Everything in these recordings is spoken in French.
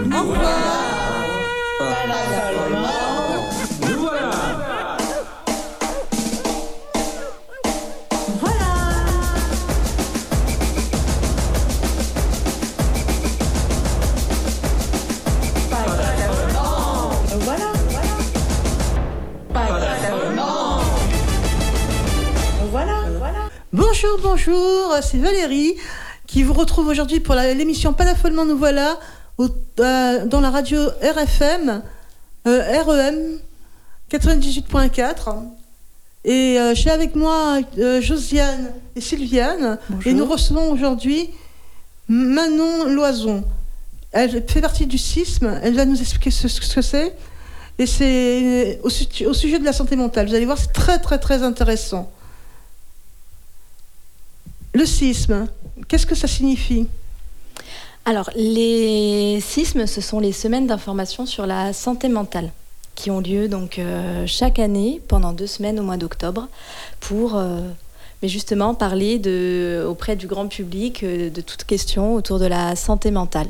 Au revoir. Nous voilà. Voilà. Voilà. Voilà. Bonjour, bonjour, c'est Valérie qui vous retrouve aujourd'hui pour l'émission Pas d'affolement, nous voilà au- euh, dans la radio RFM, euh, REM 98.4. Et euh, j'ai avec moi euh, Josiane et Sylviane. Et nous recevons aujourd'hui Manon Loison. Elle fait partie du CISM. Elle va nous expliquer ce, ce que c'est. Et c'est au, au sujet de la santé mentale. Vous allez voir, c'est très très très intéressant. Le sisme, qu'est-ce que ça signifie? Alors, les sismes, ce sont les semaines d'information sur la santé mentale qui ont lieu donc euh, chaque année pendant deux semaines au mois d'octobre pour euh, justement parler auprès du grand public euh, de toutes questions autour de la santé mentale.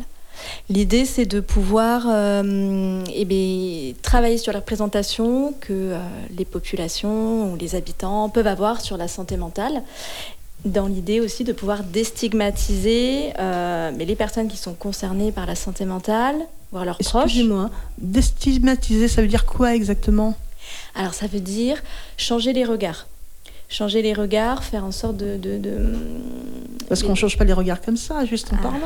L'idée, c'est de pouvoir eh travailler sur la représentation que les populations ou les habitants peuvent avoir sur la santé mentale dans l'idée aussi de pouvoir déstigmatiser euh, mais les personnes qui sont concernées par la santé mentale, voire leurs proches. Excusez-moi, déstigmatiser, ça veut dire quoi exactement? Alors ça veut dire changer les regards. Changer les regards, faire en sorte de... de, de- Parce qu'on ne change pas les regards comme ça, juste en parlant.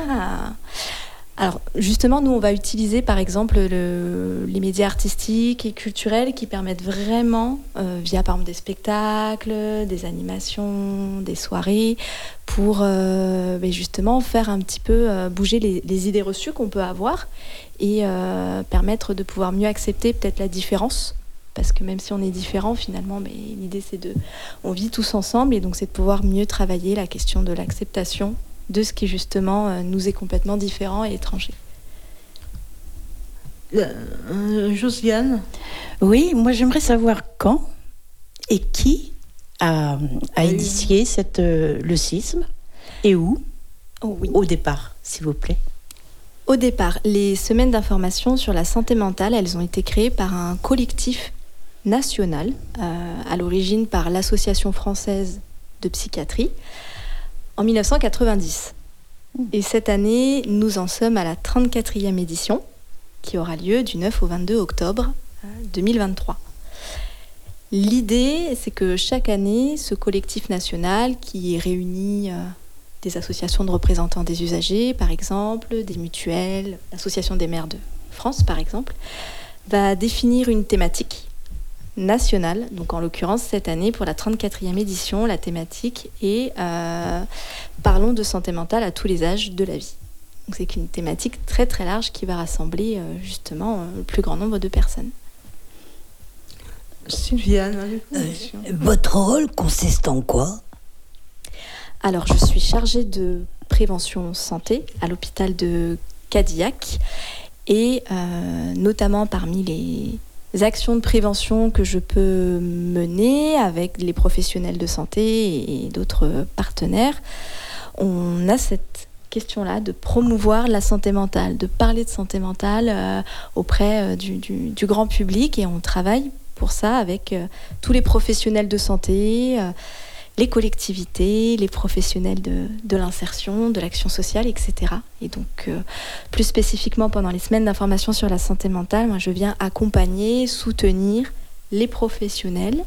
Alors justement, nous, on va utiliser par exemple le- les médias artistiques et culturels qui permettent vraiment, euh, via par exemple des spectacles, des animations, des soirées, pour euh, ben, justement faire un petit peu euh, bouger les, les idées reçues qu'on peut avoir et permettre de pouvoir mieux accepter peut-être la différence. Parce que même si on est différent, finalement, mais l'idée c'est de, on vit tous ensemble et donc c'est de pouvoir mieux travailler la question de l'acceptation de ce qui justement euh, nous est complètement différent et étranger. Euh, euh, Josiane Oui, moi j'aimerais savoir quand et qui a, a Oui. initié cette, euh, le sisme et où Oh oui. au départ, s'il vous plaît. Au départ, les semaines d'information sur la santé mentale, elles ont été créées par un collectif national, euh, à l'origine par l'Association française de psychiatrie, en 1990. Et cette année, nous en sommes à la 34e édition, qui aura lieu du 9 au 22 octobre euh, 2023. L'idée, c'est que chaque année, ce collectif national qui réunit euh, des associations de représentants des usagers, par exemple, des mutuelles, l'Association des maires de France, par exemple, va définir une thématique nationale. Donc, en l'occurrence, cette année, pour la 34e édition, la thématique est euh, Parlons de santé mentale à tous les âges de la vie. Donc, c'est une thématique très très large qui va rassembler euh, justement euh, le plus grand nombre de personnes. Sylviane Euh. Votre rôle consiste en quoi? Alors, je suis chargée de prévention santé à l'hôpital de Cadillac et euh, notamment parmi les actions de prévention que je peux mener avec les professionnels de santé et d'autres partenaires, on a cette question-là de promouvoir la santé mentale, de parler de santé mentale euh, auprès euh, du, grand public. Et on travaille pour ça avec euh, tous les professionnels de santé, les collectivités, les professionnels de, l'insertion, de l'action sociale, etc. Et donc, euh, plus spécifiquement pendant les semaines d'information sur la santé mentale, moi, je viens accompagner, soutenir les professionnels,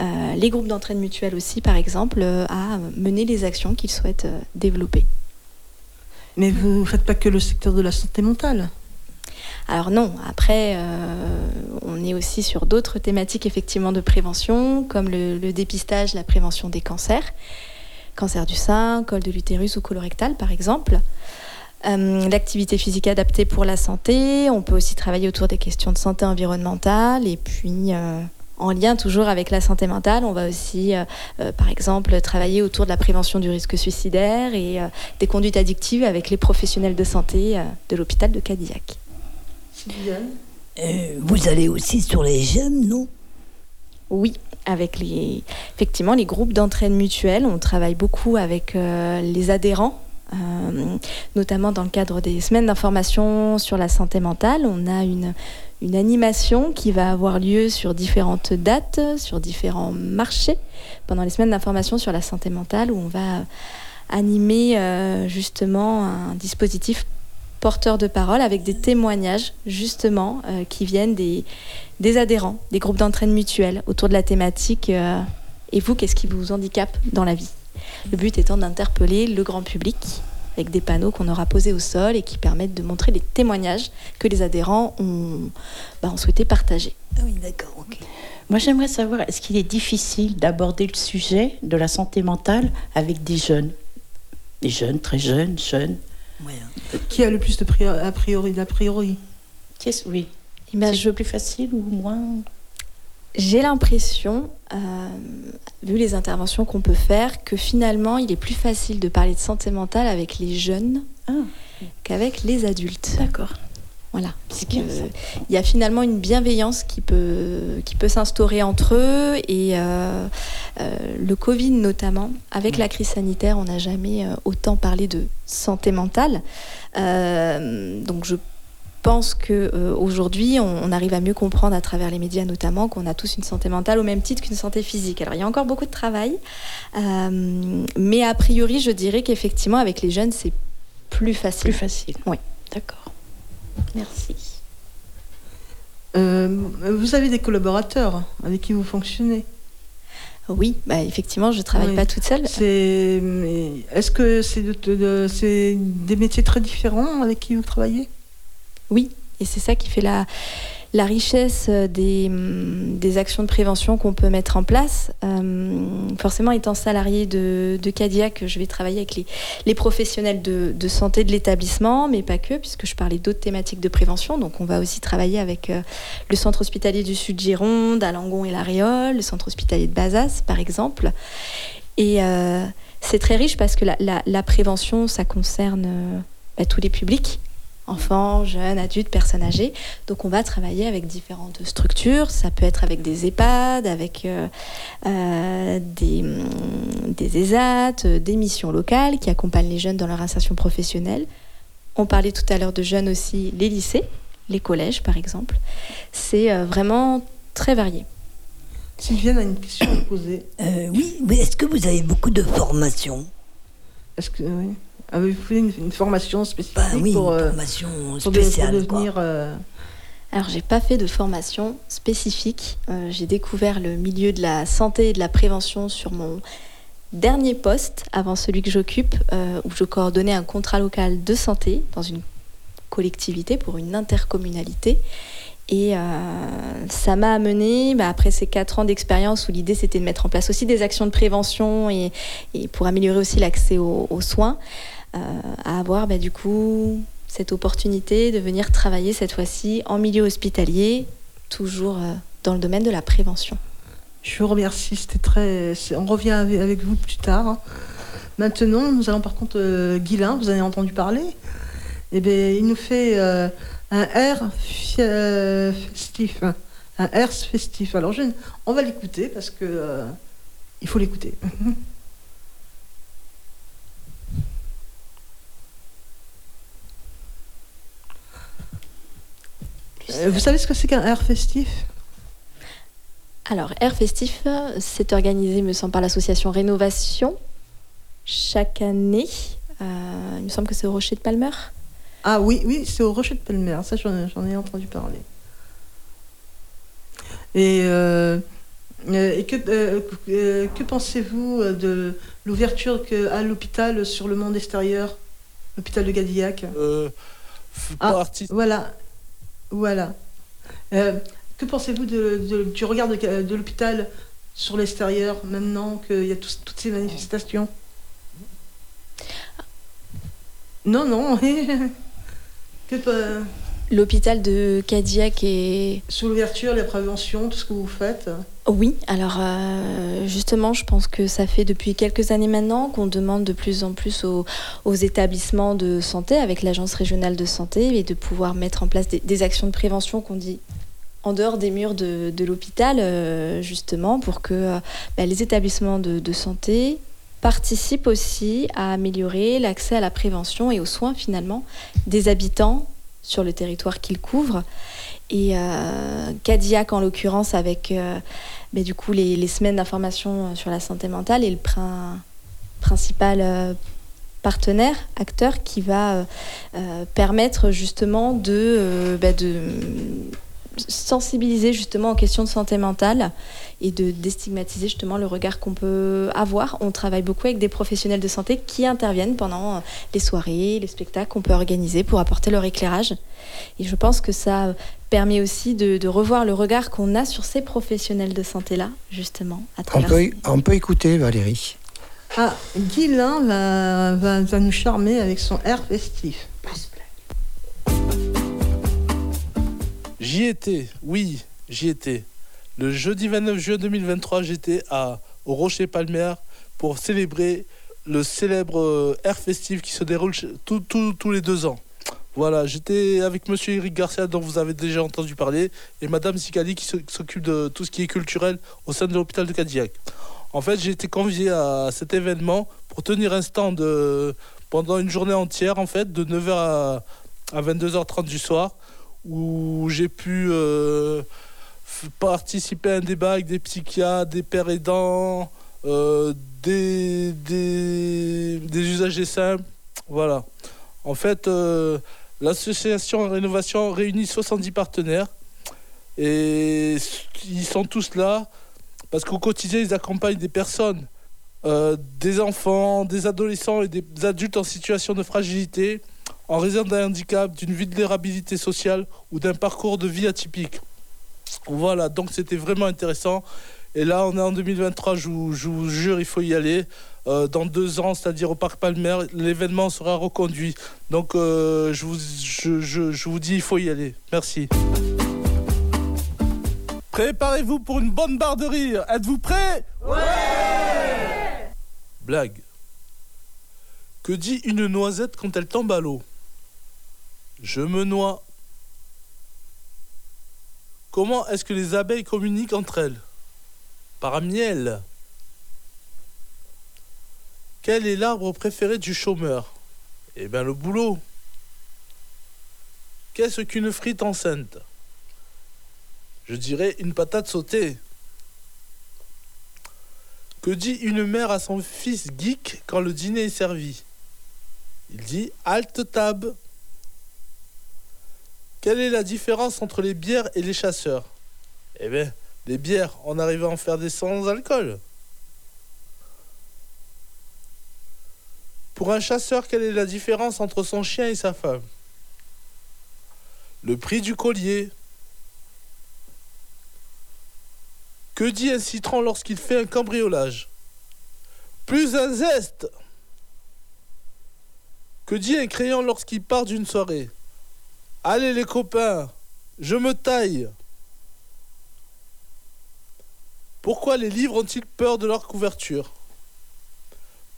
euh, les groupes d'entraide mutuelle aussi, par exemple, euh, à mener les actions qu'ils souhaitent développer. Mais vous ne faites pas que le secteur de la santé mentale. Alors non, après, euh, on est aussi sur d'autres thématiques effectivement de prévention, comme le, dépistage, la prévention des cancers, cancer du sein, col de l'utérus ou colorectal par exemple. Euh, L'activité physique adaptée pour la santé, on peut aussi travailler autour des questions de santé environnementale et puis euh, en lien toujours avec la santé mentale, on va aussi par exemple travailler autour de la prévention du risque suicidaire et des conduites addictives avec les professionnels de santé de l'hôpital de Cadillac. Euh, Vous allez aussi sur les jeunes, non? Oui, avec les, effectivement les groupes d'entraide mutuelle. On travaille beaucoup avec euh, les adhérents euh, notamment dans le cadre des semaines d'information sur la santé mentale. On a une, une animation qui va avoir lieu sur différentes dates, sur différents marchés, pendant les semaines d'information sur la santé mentale, où on va animer euh, justement un dispositif porteur de parole avec des témoignages justement euh, qui viennent des, des adhérents, des groupes d'entraîne mutuelle autour de la thématique euh, Et vous, qu'est-ce qui vous handicape dans la vie? Le but étant d'interpeller le grand public avec des panneaux qu'on aura posés au sol et qui permettent de montrer les témoignages que les adhérents ont, bah, ont souhaité partager. Ah oui, d'accord, ok. Moi, j'aimerais savoir, est-ce qu'il est difficile d'aborder le sujet de la santé mentale avec des jeunes? Des jeunes, très jeunes, jeunes. Ouais. Qui a le plus de pri- a priori d'a priori Qu'est-ce oui C'est je plus facile ou moins J'ai l'impression, euh, vu les interventions qu'on peut faire, que finalement, il est plus facile de parler de santé mentale avec les jeunes Ah, qu'avec les adultes. d'accord. Voilà, ça. il y a finalement une bienveillance qui peut, qui peut s'instaurer entre eux et euh, euh, le Covid notamment, avec la crise sanitaire, on n'a jamais euh, autant parlé de santé mentale. Euh, donc je pense que euh, aujourd'hui, on, on arrive à mieux comprendre à travers les médias notamment qu'on a tous une santé mentale au même titre qu'une santé physique. Alors il y a encore beaucoup de travail, euh, mais a priori, je dirais qu'effectivement avec les jeunes, c'est plus facile. Plus facile. Oui. D'accord. Merci. Euh, Vous avez des collaborateurs avec qui vous fonctionnez. Oui, bah effectivement, je travaille Oui. pas toute seule. C'est, Est-ce que c'est de- de- de- c'est des métiers très différents avec qui vous travaillez? Oui, et c'est ça qui fait la, la richesse des, actions de prévention qu'on peut mettre en place. Euh, forcément, étant salarié de, de Cadillac, je vais travailler avec les, professionnels de, santé de l'établissement, mais pas que, puisque je parlais d'autres thématiques de prévention. Donc, on va aussi travailler avec euh, le centre hospitalier du Sud Gironde, à et l'Aréole, le centre hospitalier de Bazas, par exemple. Et euh, c'est très riche parce que la, la- la prévention, ça concerne bah, tous les publics enfants, jeunes, adultes, personnes âgées. Donc on va travailler avec différentes structures. Ça peut être avec des EHPAD, avec euh, euh, des, hum, des ESAT, euh, des missions locales qui accompagnent les jeunes dans leur insertion professionnelle. On parlait tout à l'heure de jeunes aussi, les lycées, les collèges par exemple. C'est euh, vraiment très varié. Sylviane a une question à vous poser. Euh, oui, mais est-ce que vous avez beaucoup de formations? Est-ce que oui. Avez-vous fait une, une formation spécifique Bah oui, pour, une euh, formation pour de- devenir euh, Alors, j'ai pas fait de formation spécifique. Euh, j'ai découvert le milieu de la santé et de la prévention sur mon dernier poste, avant celui que j'occupe, euh, où je coordonnais un contrat local de santé dans une collectivité pour une intercommunalité. Et euh, ça m'a amené, bah, après ces quatre ans d'expérience où l'idée c'était de mettre en place aussi des actions de prévention et, et pour améliorer aussi l'accès aux, aux soins, euh, à avoir bah, du coup cette opportunité de venir travailler cette fois-ci en milieu hospitalier, toujours euh, dans le domaine de la prévention. Je vous remercie, c'était très. On revient avec, vous plus tard. Maintenant, nous allons par contre euh, Guilain, vous avez entendu parler. Eh bien, il nous fait euh, un air euh, festif, hein. un air festif. Alors, on va l'écouter parce que euh, il faut l'écouter. Euh, vous savez ce que c'est qu'un air festif? Alors, Air Festif, c'est organisé, me semble, par l'association Rénovation chaque année. Euh, il me semble que c'est au Rocher de Palmer. Ah oui, oui, c'est au Rocher de Pelmer, ça j'en j'en ai entendu parler. Et, euh, et que, euh, que pensez-vous de l'ouverture à l'hôpital sur le monde extérieur, l'hôpital de Gadillac? Euh, Ah. Voilà, voilà. Euh, que pensez-vous de, de- du regard de, de l'hôpital sur l'extérieur maintenant qu'il y a toutes ces manifestations? Non, non. que, L'hôpital de Cadillac est Sous l'ouverture, la prévention, tout ce que vous faites. Oui, alors euh, justement, je pense que ça fait depuis quelques années maintenant qu'on demande de plus en plus aux, établissements de santé, avec l'Agence régionale de santé, et de pouvoir mettre en place des, actions de prévention qu'on dit en dehors des murs de, l'hôpital, euh, justement, pour que euh, bah, les établissements de, santé participe aussi à améliorer l'accès à la prévention et aux soins finalement des habitants sur le territoire qu'il couvre. Et euh, Cadillac en l'occurrence avec euh, ben, du coup les, semaines d'information sur la santé mentale est le prin- principal euh, partenaire, acteur qui va euh, euh, permettre justement de, euh, ben, de sensibiliser justement aux questions de santé mentale et de déstigmatiser justement le regard qu'on peut avoir. On travaille beaucoup avec des professionnels de santé qui interviennent pendant euh, les soirées, les spectacles qu'on peut organiser pour apporter leur éclairage. Et je pense que ça euh, permet aussi de, de revoir le regard qu'on a sur ces professionnels de santé-là, justement, à On peut, on peut écouter Valérie. Ah, Guilain va, va, va nous charmer avec son air festif. J'y étais, oui, j'y étais. Le jeudi 29 juin 2023, j'étais à, au Rocher Palmer pour célébrer le célèbre euh, Air Festif qui se déroule tous les deux ans. Voilà, j'étais avec monsieur Eric Garcia dont vous avez déjà entendu parler et madame Sikali qui s'o- s'occupe de tout ce qui est culturel au sein de l'hôpital de Cadillac. En fait, j'ai été convié à cet événement pour tenir un stand euh, pendant une journée entière en fait de 9h à, à 22h30 du soir où j'ai pu euh, participer à un débat avec des psychiatres, des pères aidants, euh, des, usagers simples. Voilà. En fait, l'association Rénovation réunit 70 partenaires et ils sont tous là parce qu'au quotidien, ils accompagnent des personnes, euh, des enfants, des adolescents et des adultes en situation de fragilité en raison d'un handicap, d'une vulnérabilité sociale ou d'un parcours de vie atypique. Voilà, donc c'était vraiment intéressant. Et là, on est en 2023, je vous, je vous jure, il faut y aller. Euh, dans deux ans, c'est-à-dire au Parc Palmer, l'événement sera reconduit. Donc, euh, je, vous, je, je- je vous dis, il faut y aller. Merci. Préparez-vous pour une bonne barre de rire. Êtes-vous prêts? Ouais Blague. Que dit une noisette quand elle tombe à l'eau? Je me noie. Comment est-ce que les abeilles communiquent entre elles? Par miel. Quel est l'arbre préféré du chômeur? Eh bien le boulot. Qu'est-ce qu'une frite enceinte? Je dirais une patate sautée. Que dit une mère à son fils geek quand le dîner est servi? Il dit halte table. Quelle est la différence entre les bières et les chasseurs? Eh bien, les bières, on arrive à en faire des sans alcool. Pour un chasseur, quelle est la différence entre son chien et sa femme? Le prix du collier. Que dit un citron lorsqu'il fait un cambriolage? Plus un zeste. Que dit un crayon lorsqu'il part d'une soirée? Allez les copains, je me taille. Pourquoi les livres ont-ils peur de leur couverture?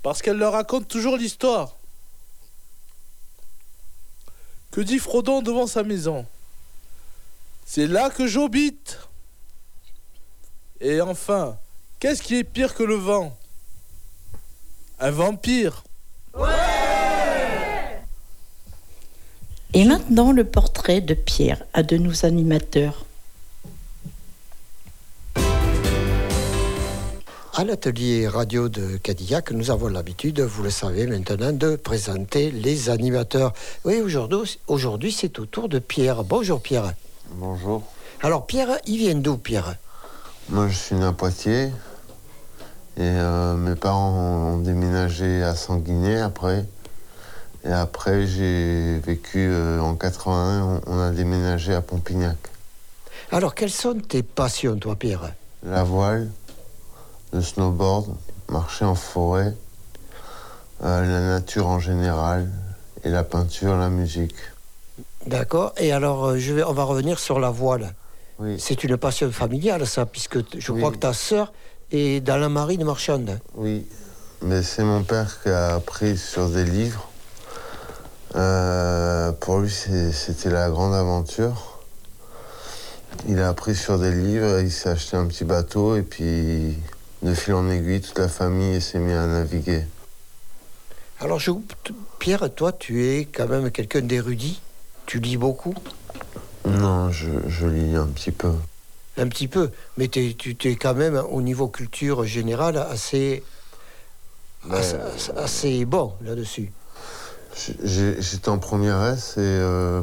Parce qu'elle leur raconte toujours l'histoire. Que dit Frodon devant sa maison? C'est là que j'habite. Et enfin, qu'est-ce qui est pire que le vent? Un vampire. Et maintenant, le portrait de Pierre, un de nos animateurs. À l'atelier radio de Cadillac, nous avons l'habitude, vous le savez maintenant, de présenter les animateurs. Oui, aujourd'hui, aujourd'hui c'est au tour de Pierre. Bonjour Pierre. Bonjour. Alors Pierre, il vient d'où Pierre? Moi, je suis né à Poitiers. Et euh, mes parents ont déménagé à Sanguinet après. Et après, j'ai vécu euh, en 81, on, on a déménagé à Pompignac. Alors quelles sont tes passions toi Pierre? La voile, le snowboard, marcher en forêt, euh, la nature en général, et la peinture, la musique. D'accord. Et alors, euh, je vais, on va revenir sur la voile. Oui, C'est une passion familiale, ça, puisque je Oui. crois que ta sœur est dans la marine marchande. oui. Mais c'est mon père qui a appris sur des livres. Euh, pour lui, c'était la grande aventure. Il a appris sur des livres, il s'est acheté un petit bateau et puis de fil en aiguille, toute la famille s'est mise à naviguer. Alors, je... Pierre, toi, tu es quand même quelqu'un d'érudit? Tu lis beaucoup? Non, je, je lis un petit peu. Un petit peu. Mais tu es quand même, au niveau culture générale, assez, assez, assez bon là-dessus. J'étais en première S et euh,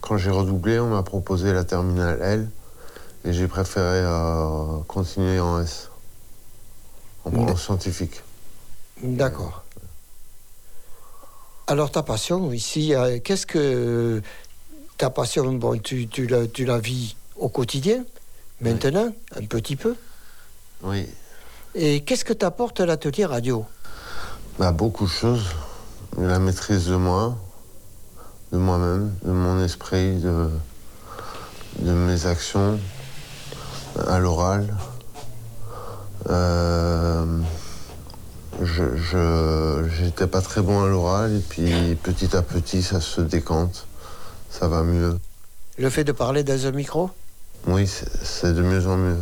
quand j'ai redoublé, on m'a proposé la terminale L et j'ai préféré euh, continuer en S, en, en scientifique. D'accord. Alors, ta passion ici, euh, qu'est-ce que. Ta passion, bon, tu, tu, la, tu la vis au quotidien, maintenant, un petit peu? Oui, Et qu'est-ce que t'apporte l'atelier radio? Bah, beaucoup de choses. La maîtrise de moi, de moi-même, de mon esprit, de, de mes actions à l'oral. Euh, je j'étais pas très bon à l'oral et puis petit à petit ça se décante, ça va mieux. Le fait de parler dans un micro? Oui, c'est c'est de mieux en mieux.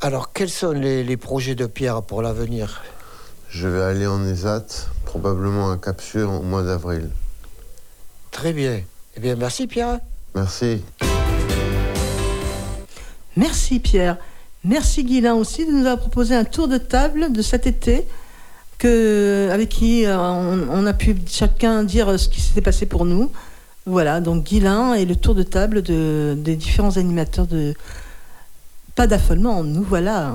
Alors, quels sont les, les projets de Pierre pour l'avenir? Je vais aller en ESAT, probablement à Capsule au mois d'avril. Très bien. Eh bien, merci Pierre. Merci. Merci Pierre. Merci Guilain aussi de nous avoir proposé un tour de table de cet été avec qui euh, on, a pu chacun dire ce qui s'était passé pour nous. Voilà, donc Guilain et le tour de table de, des différents animateurs de Pas d'affolement, nous voilà.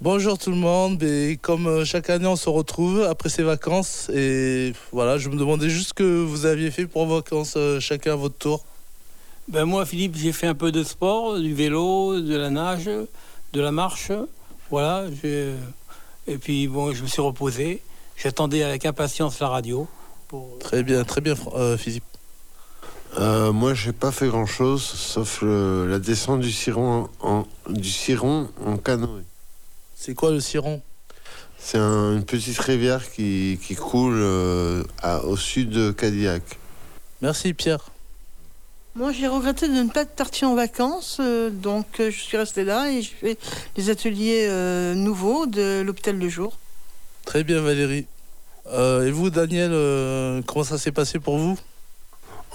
Bonjour tout le monde, et comme euh, chaque année on se retrouve après ces vacances et voilà, je me demandais juste ce que vous aviez fait pour vos vacances euh, chacun à votre tour. Ben moi, Philippe, j'ai fait un peu de sport, du vélo, de la nage, de la marche. Voilà. j'ai- Et puis, bon, je me suis reposé. J'attendais avec impatience la radio. Pour... Très bien, très bien euh, Philippe. Euh, moi, j'ai pas fait grand chose, sauf le- la descente du Ciron en, du Ciron en canoë. C'est quoi le Ciron? C'est un- une petite rivière qui, qui coule euh, à- au sud de Cadillac. Merci Pierre. Moi, j'ai regretté de ne pas être partie en vacances, euh, donc euh, je suis restée là et je fais les ateliers euh, nouveaux de l'hôpital de jour. Très bien Valérie. Euh, et vous Daniel, euh, comment ça s'est passé pour vous?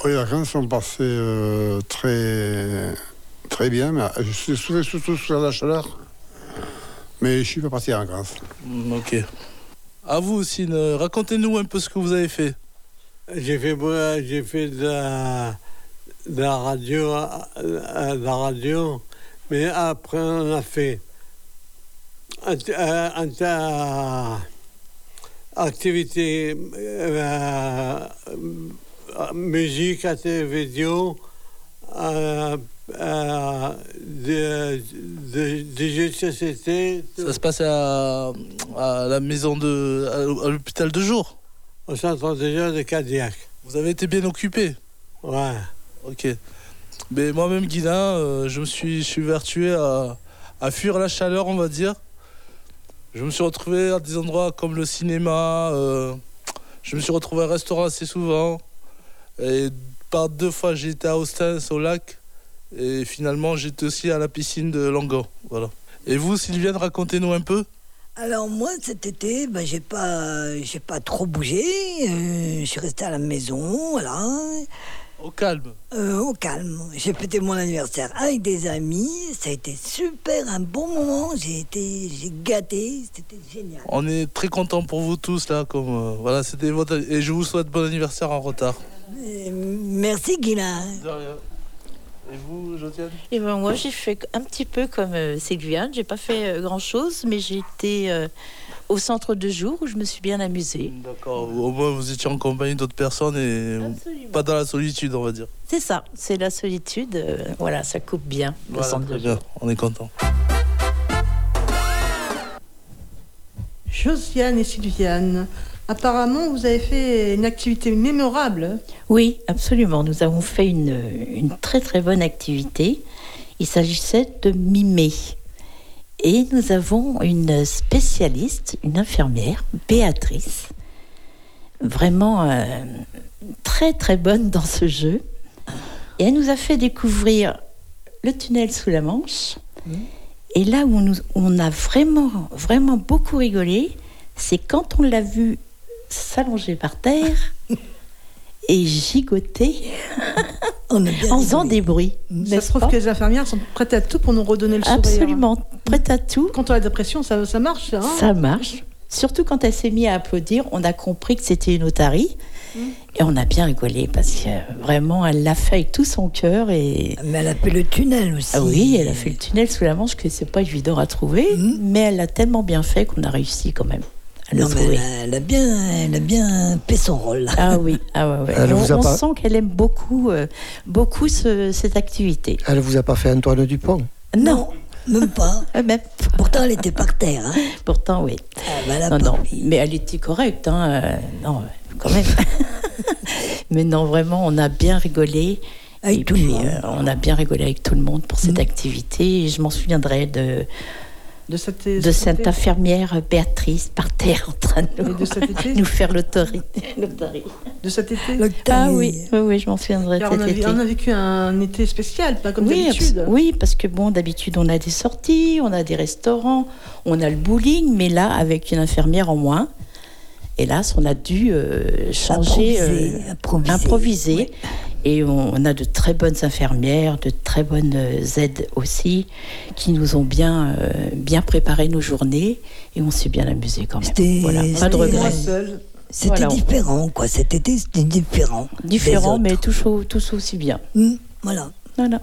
Oui, les vacances sont passées euh, très, très bien, mais je suis souffert surtout sur la chaleur. Mais je suis pas parti en vacances. Mm, Ok. À vous aussi, racontez-nous un peu ce que vous avez fait. J'ai fait, moi, j'ai fait de la, de la radio, euh, de la radio, mais après on a fait int- euh, activité euh, euh, musique à télévision, euh, euh, de, de- des jeux de société. Ça se passe à, à la maison de. à l'hôpital de jour? Au centre de jeux de Cadillac. Vous avez été bien occupé? Ouais. Ok. Mais moi-même, Guilain, euh, je me suis, je suis vertué à, fuir la chaleur, on va dire. Je me suis retrouvé à des endroits comme le cinéma. euh, je me suis retrouvé à un restaurant assez souvent. Et par deux fois, été à Ostens, au lac. Et finalement, j'étais aussi à la piscine de Langon. Voilà. Et vous, Sylviane, racontez-nous un peu. Alors moi cet été, ben, j'ai pas, j'ai pas trop bougé. euh, je suis restée à la maison, voilà, Au calme. euh, au calme. J'ai fêté mon anniversaire avec des amis. Ça a été super, un bon moment. J'ai été, j'ai gâté, c'était génial. On est très contents pour vous tous là. Comme, euh, voilà, c'était votre... Et je vous souhaite bon anniversaire en retard. Euh, merci Guilain. De rien. Et vous, Josiane? Et ben moi j'ai fait un petit peu comme euh, Sylviane, j'ai pas fait grand chose, mais j'ai été euh, au centre de jour où je me suis bien amusée. D'accord. Au moins, vous étiez en compagnie d'autres personnes et pas dans la solitude, on va dire. C'est ça, c'est la solitude, euh, voilà, ça coupe bien le Voilà, centre très de bien. jour. On est content. Josiane et Sylviane, apparemment, vous avez fait une activité mémorable. Oui, absolument. Nous avons fait une, une très très bonne activité. Il s'agissait de mimer. Et nous avons une spécialiste, une infirmière, Béatrice, vraiment euh, très très bonne dans ce jeu. Et elle nous a fait découvrir le tunnel sous la Manche. Et là où nous, on a vraiment, vraiment beaucoup rigolé, c'est quand on l'a vu s'allonger par terre et gigoter en faisant des bruits. Ça se trouve pas que les infirmières sont prêtes à tout pour nous redonner le sourire. Absolument, prête à tout. Quand on a la dépression, ça, ça marche. Hein Ça marche. Surtout quand elle s'est mise à applaudir, on a compris que c'était une otarie. Et on a bien rigolé parce que vraiment, elle l'a fait avec tout son cœur. Et... Mais elle a fait le tunnel aussi. Ah oui, elle a fait le tunnel sous la Manche que c'est pas évident à trouver, mais elle l'a tellement bien fait qu'on a réussi quand même à le Non, mais elle a, elle a bien, elle a bien fait son rôle. Ah oui, ah ouais. Elle on vous a on pas- sent qu'elle aime beaucoup, euh, beaucoup ce- cette activité. Elle vous a pas fait Antoine Dupont? Non, Même pas. euh, même pas. Pourtant, elle était par terre. Hein. Pourtant, oui. Ah, bah, elle Non, mais elle était correcte, hein. euh, non, euh, quand même. mais non, vraiment, on a bien rigolé. Avec et tout le monde. euh, on a bien rigolé avec tout le monde pour cette Mm. activité. Et je m'en souviendrai de, De cette, de cette infirmière Béatrice par terre en train de nous, de cet été nous faire l'autorité. De cet été Ah oui, oui, oui, je m'en souviendrai on, a, été. on a vécu un été spécial, pas comme oui, d'habitude. oui, parce que bon, d'habitude, on a des sorties, on a des restaurants, on a le bowling, mais là, avec une infirmière en moins, hélas, on a dû euh, changer, Improviser, euh, improviser. improviser. Et on, on a de très bonnes infirmières, de très bonnes euh, aides aussi, qui nous ont bien, euh, bien préparé nos journées et on s'est bien amusé quand même. C'était- Voilà, pas de regrets. C'était Voilà. différent, quoi. Cet été, c'était différent. autres. mais tous aussi bien. Hmm, voilà. Voilà.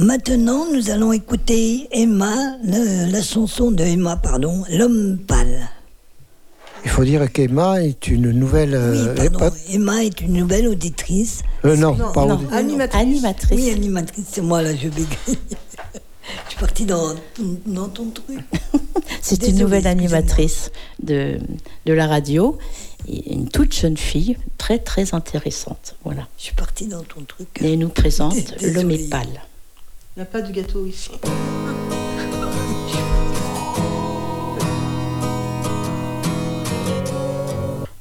Maintenant, nous allons écouter Emma, le- la chanson de Emma, pardon, L'homme pâle. Il faut dire qu'Emma est une nouvelle. Oui, euh, pardon. Emma est une nouvelle auditrice. euh, non, Non, pas non. audi- Animatrice. Animatrice. Oui, animatrice, c'est moi, là, je bégaye. je suis partie dans, dans ton truc. C'est une nouvelle animatrice de, de la radio, et une toute jeune fille, très très intéressante. Voilà. Je suis partie dans ton truc. Et elle nous présente est pâle. Il n'y a pas de gâteau ici.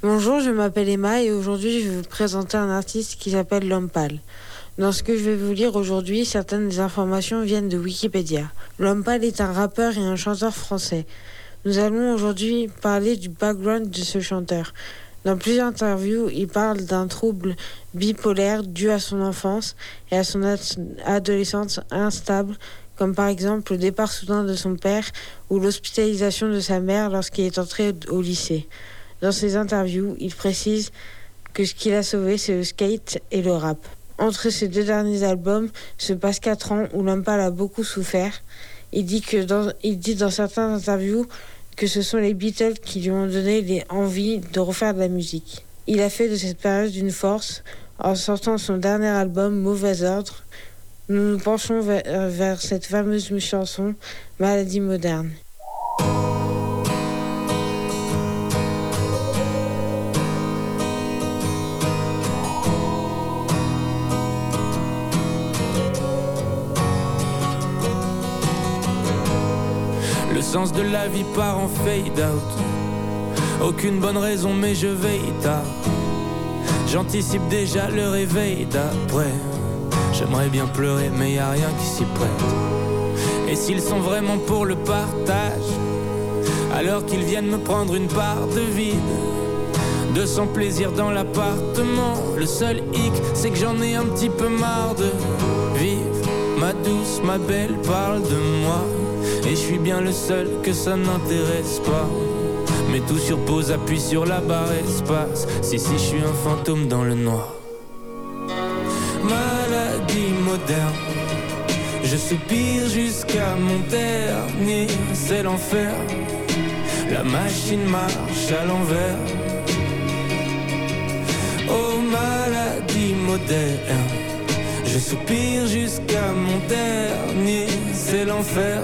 Bonjour, je m'appelle Emma et aujourd'hui je vais vous présenter un artiste qui s'appelle L'Homme Pâle. Dans ce que je vais vous lire aujourd'hui, certaines des informations viennent de Wikipédia. L'Homme Pâle est un rappeur et un chanteur français. Nous allons aujourd'hui parler du background de ce chanteur. Dans plusieurs interviews, il parle d'un trouble bipolaire dû à son enfance et à son ad- adolescence instable, comme par exemple le départ soudain de son père ou l'hospitalisation de sa mère lorsqu'il est entré au lycée. Dans ses interviews, il précise que ce qui l'a sauvé, c'est le skate et le rap. Entre ces deux derniers albums se passent quatre ans où pâle a beaucoup souffert. Il dit, que dans, il dit dans interviews que ce sont les Beatles qui lui ont donné les envies de refaire de la musique. Il a fait de cette période une force en sortant son dernier album Mauvais Ordre. Nous nous penchons vers, vers cette fameuse chanson Maladie moderne. Sens de la vie part en fade out. Aucune bonne raison, mais je veille tard. J'anticipe déjà le réveil d'après. J'aimerais bien pleurer, mais y a rien qui s'y prête. Et s'ils sont vraiment pour le partage, alors qu'ils viennent me prendre une part de vide. De son plaisir dans l'appartement. Le seul hic, c'est que j'en ai un petit peu marre de vivre. Ma douce, ma belle parle de moi. Et je suis bien le seul que ça n'intéresse pas. Mais tout sur pause, appuie sur la barre espace. Si, si, je suis un fantôme dans le noir. Maladie moderne. Je soupire jusqu'à mon dernier, c'est l'enfer. La machine marche à l'envers. Oh maladie moderne, je soupire jusqu'à mon dernier, c'est l'enfer.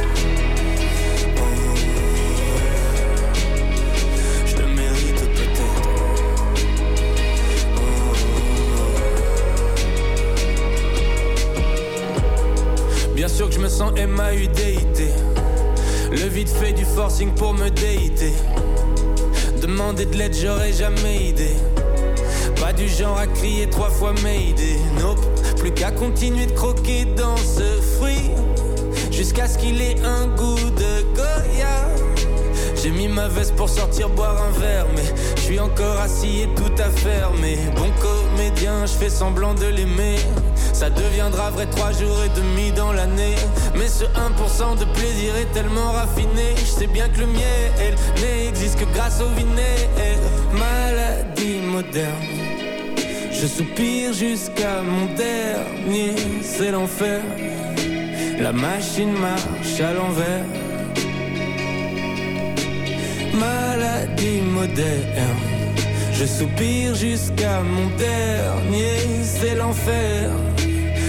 que je me sens MAUDIT. Le vide fait du forcing pour me déiter. Demander de l'aide, j'aurais jamais idée. Pas du genre à crier trois fois Mayday. Nope, plus qu'à continuer de croquer dans ce fruit. Jusqu'à ce qu'il ait un goût de Goya. J'ai mis ma veste pour sortir boire un verre, mais je suis encore assis et tout à fermer. Bon comédien, je fais semblant de l'aimer. Ça deviendra vrai trois jours et demi dans l'année. Mais ce 1% de plaisir est tellement raffiné. Je sais bien que le miel n'existe que grâce au vinaigre. Maladie moderne. Je soupire jusqu'à mon dernier, c'est l'enfer. La machine marche à l'envers. Maladie moderne. Je soupire jusqu'à mon dernier, c'est l'enfer.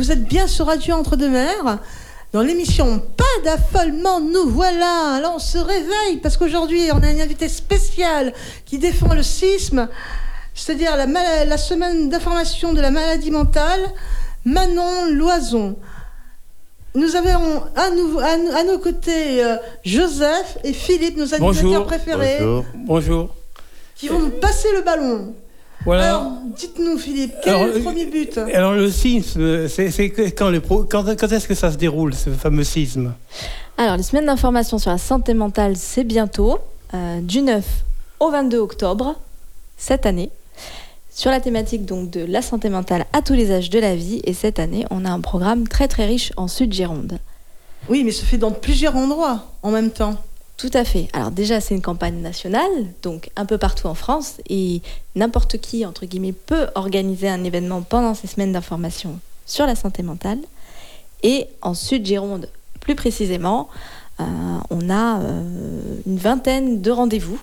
Vous êtes bien sur Radio Entre-deux-Mers, dans l'émission Pas d'affolement, nous voilà. Alors on se réveille parce qu'aujourd'hui on a une invitée spéciale qui défend le sisme, c'est-à-dire la, semaine d'information de la maladie mentale, Manon Loison. Nous avons à, nous- à nous- à nos côtés euh, Joseph et Philippe, nos animateurs Bonjour. préférés, Bonjour. qui vont nous passer le ballon. Voilà. Alors, dites-nous Philippe, quel Alors, est le euh, premier but? Alors le sisme, c'est c'est que- quand, le pro- quand, quand est-ce que ça se déroule, ce fameux sisme? Alors, les semaines d'information sur la santé mentale, c'est bientôt, euh, du 9 au 22 octobre, cette année, sur la thématique donc de la santé mentale à tous les âges de la vie. Et cette année, on a un programme très très riche en Sud-Gironde. Oui, mais se fait dans plusieurs endroits en même temps. Tout à fait. Alors déjà, c'est une campagne nationale, donc un peu partout en France, et n'importe qui, entre guillemets, peut organiser un événement pendant ces semaines d'information sur la santé mentale. Et en Sud-Gironde, plus précisément, euh, on a euh, une vingtaine de rendez-vous,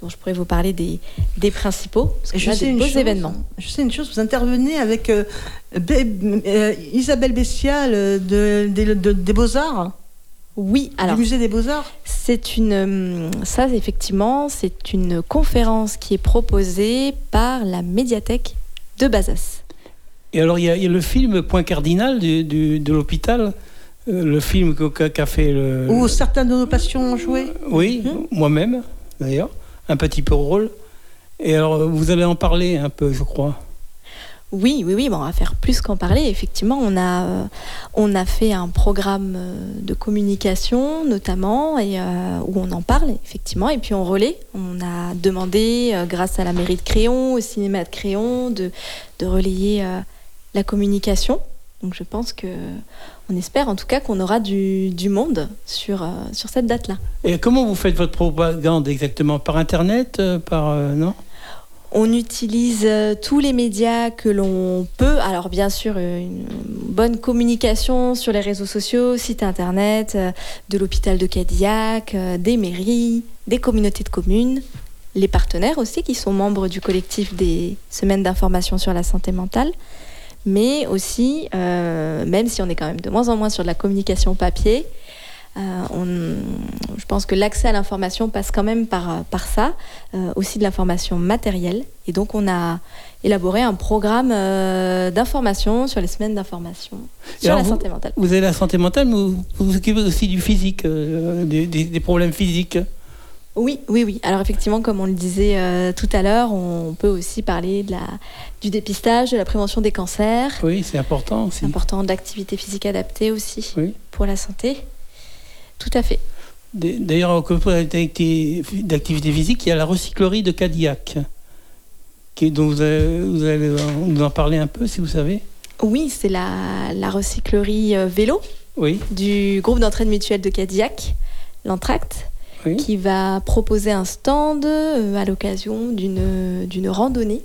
dont je pourrais vous parler des, des principaux, parce Et qu'on a des beaux chose, événements. Je sais une chose, vous intervenez avec euh, Isabelle Bestial euh, de, des- de- des Beaux-Arts Oui, alors. Du musée des Beaux-Arts C'est une. hum, Ça, effectivement, c'est une conférence qui est proposée par la médiathèque de Bazas. Et alors il y, a- il y a le film Point Cardinal du- du- de l'hôpital, euh, le film qu'a fait le... Où certains de nos patients ont joué Oui, moi-même d'ailleurs, un petit peu rôle. Et alors vous allez en parler un peu, je crois. Oui, oui, oui, bon, on va faire plus qu'en parler. Effectivement, on a, euh, on a fait un programme euh, de communication, notamment, et, euh, où on en parle, effectivement, et puis on relaie. On a demandé, grâce à la mairie de Créon, au cinéma de Créon, de, de relayer la communication. Donc je pense que, on espère en tout cas qu'on aura du, du monde sur, sur cette date-là. Et comment vous faites votre propagande exactement? Par Internet Par... non? On utilise euh, tous les médias que l'on peut. Alors bien sûr, une bonne communication sur les réseaux sociaux, site internet, euh, de l'hôpital de Cadillac, euh, des mairies, des communautés de communes, les partenaires aussi qui sont membres du collectif des semaines d'information sur la santé mentale. Mais aussi, même si on est quand même de moins en moins sur de la communication papier, on- je pense que l'accès à l'information passe quand même par, par ça, euh, aussi de l'information matérielle. Et donc on a élaboré un programme euh, d'information sur les semaines d'information sur la vous- santé mentale. Vous avez la santé mentale, mais vous vous occupez aussi du physique, euh, des, des- des problèmes physiques. Oui, oui, oui. Alors effectivement, comme on le disait euh, tout à l'heure, on peut aussi parler de la, du dépistage, de la prévention des cancers. Oui, c'est important aussi. C'est important de l'activité physique adaptée aussi Oui. pour la santé. Tout à fait. D'ailleurs, d'acti- d'activité physique, il y a la recyclerie de Cadillac, qui, dont vous allez, vous allez nous en parler un peu, si vous savez. Oui, c'est la, la recyclerie euh, vélo Oui. du groupe d'entraide mutuelle de Cadillac, l'Entracte, Oui. qui va proposer un stand euh, à l'occasion d'une d'une randonnée,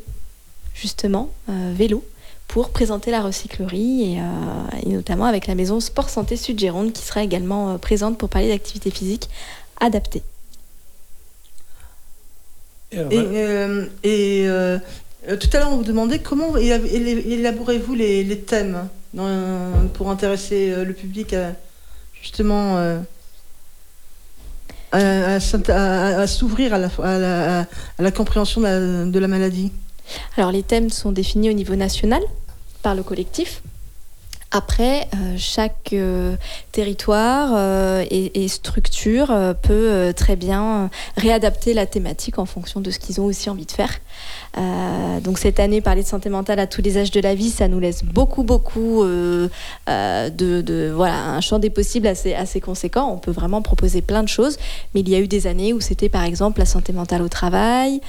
justement, euh, vélo, pour présenter la recyclerie et, euh, et notamment avec la maison Sport Santé Sud Gironde qui sera également euh, présente pour parler d'activité physique adaptée. Et alors, Et, voilà. euh, et, tout à l'heure, on vous demandait comment éla- éla- élaborez-vous les, les thèmes dans- pour intéresser le public à justement à, à s'int- à- à s'ouvrir à la, à, la, à la compréhension de la, de la maladie? Alors les thèmes sont définis au niveau national par le collectif. Après, euh, chaque euh, territoire euh, et, structure peut très bien réadapter la thématique en fonction de ce qu'ils ont aussi envie de faire. Donc cette année, parler de santé mentale à tous les âges de la vie, ça nous laisse beaucoup, beaucoup de, de- voilà un champ des possibles assez, assez conséquent. On peut vraiment proposer plein de choses, mais il y a eu des années où c'était par exemple la santé mentale au travail.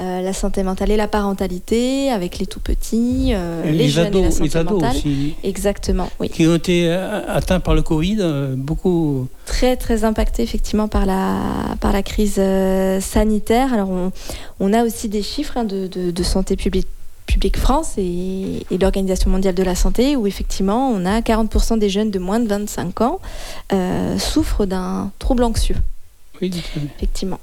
Euh, la santé mentale et la parentalité avec les tout petits, euh, les, les jeunes et la santé les ados mentale. aussi. Exactement, oui. qui ont été euh, atteints par le Covid, beaucoup. Très très impacté effectivement par la, par la crise sanitaire. Alors on, on a aussi des chiffres hein, de, de- de santé publique. Public France et, et l'Organisation mondiale de la santé, où effectivement on a 40% des jeunes de moins de 25 ans euh, souffrent d'un trouble anxieux, Oui, dites-le. effectivement.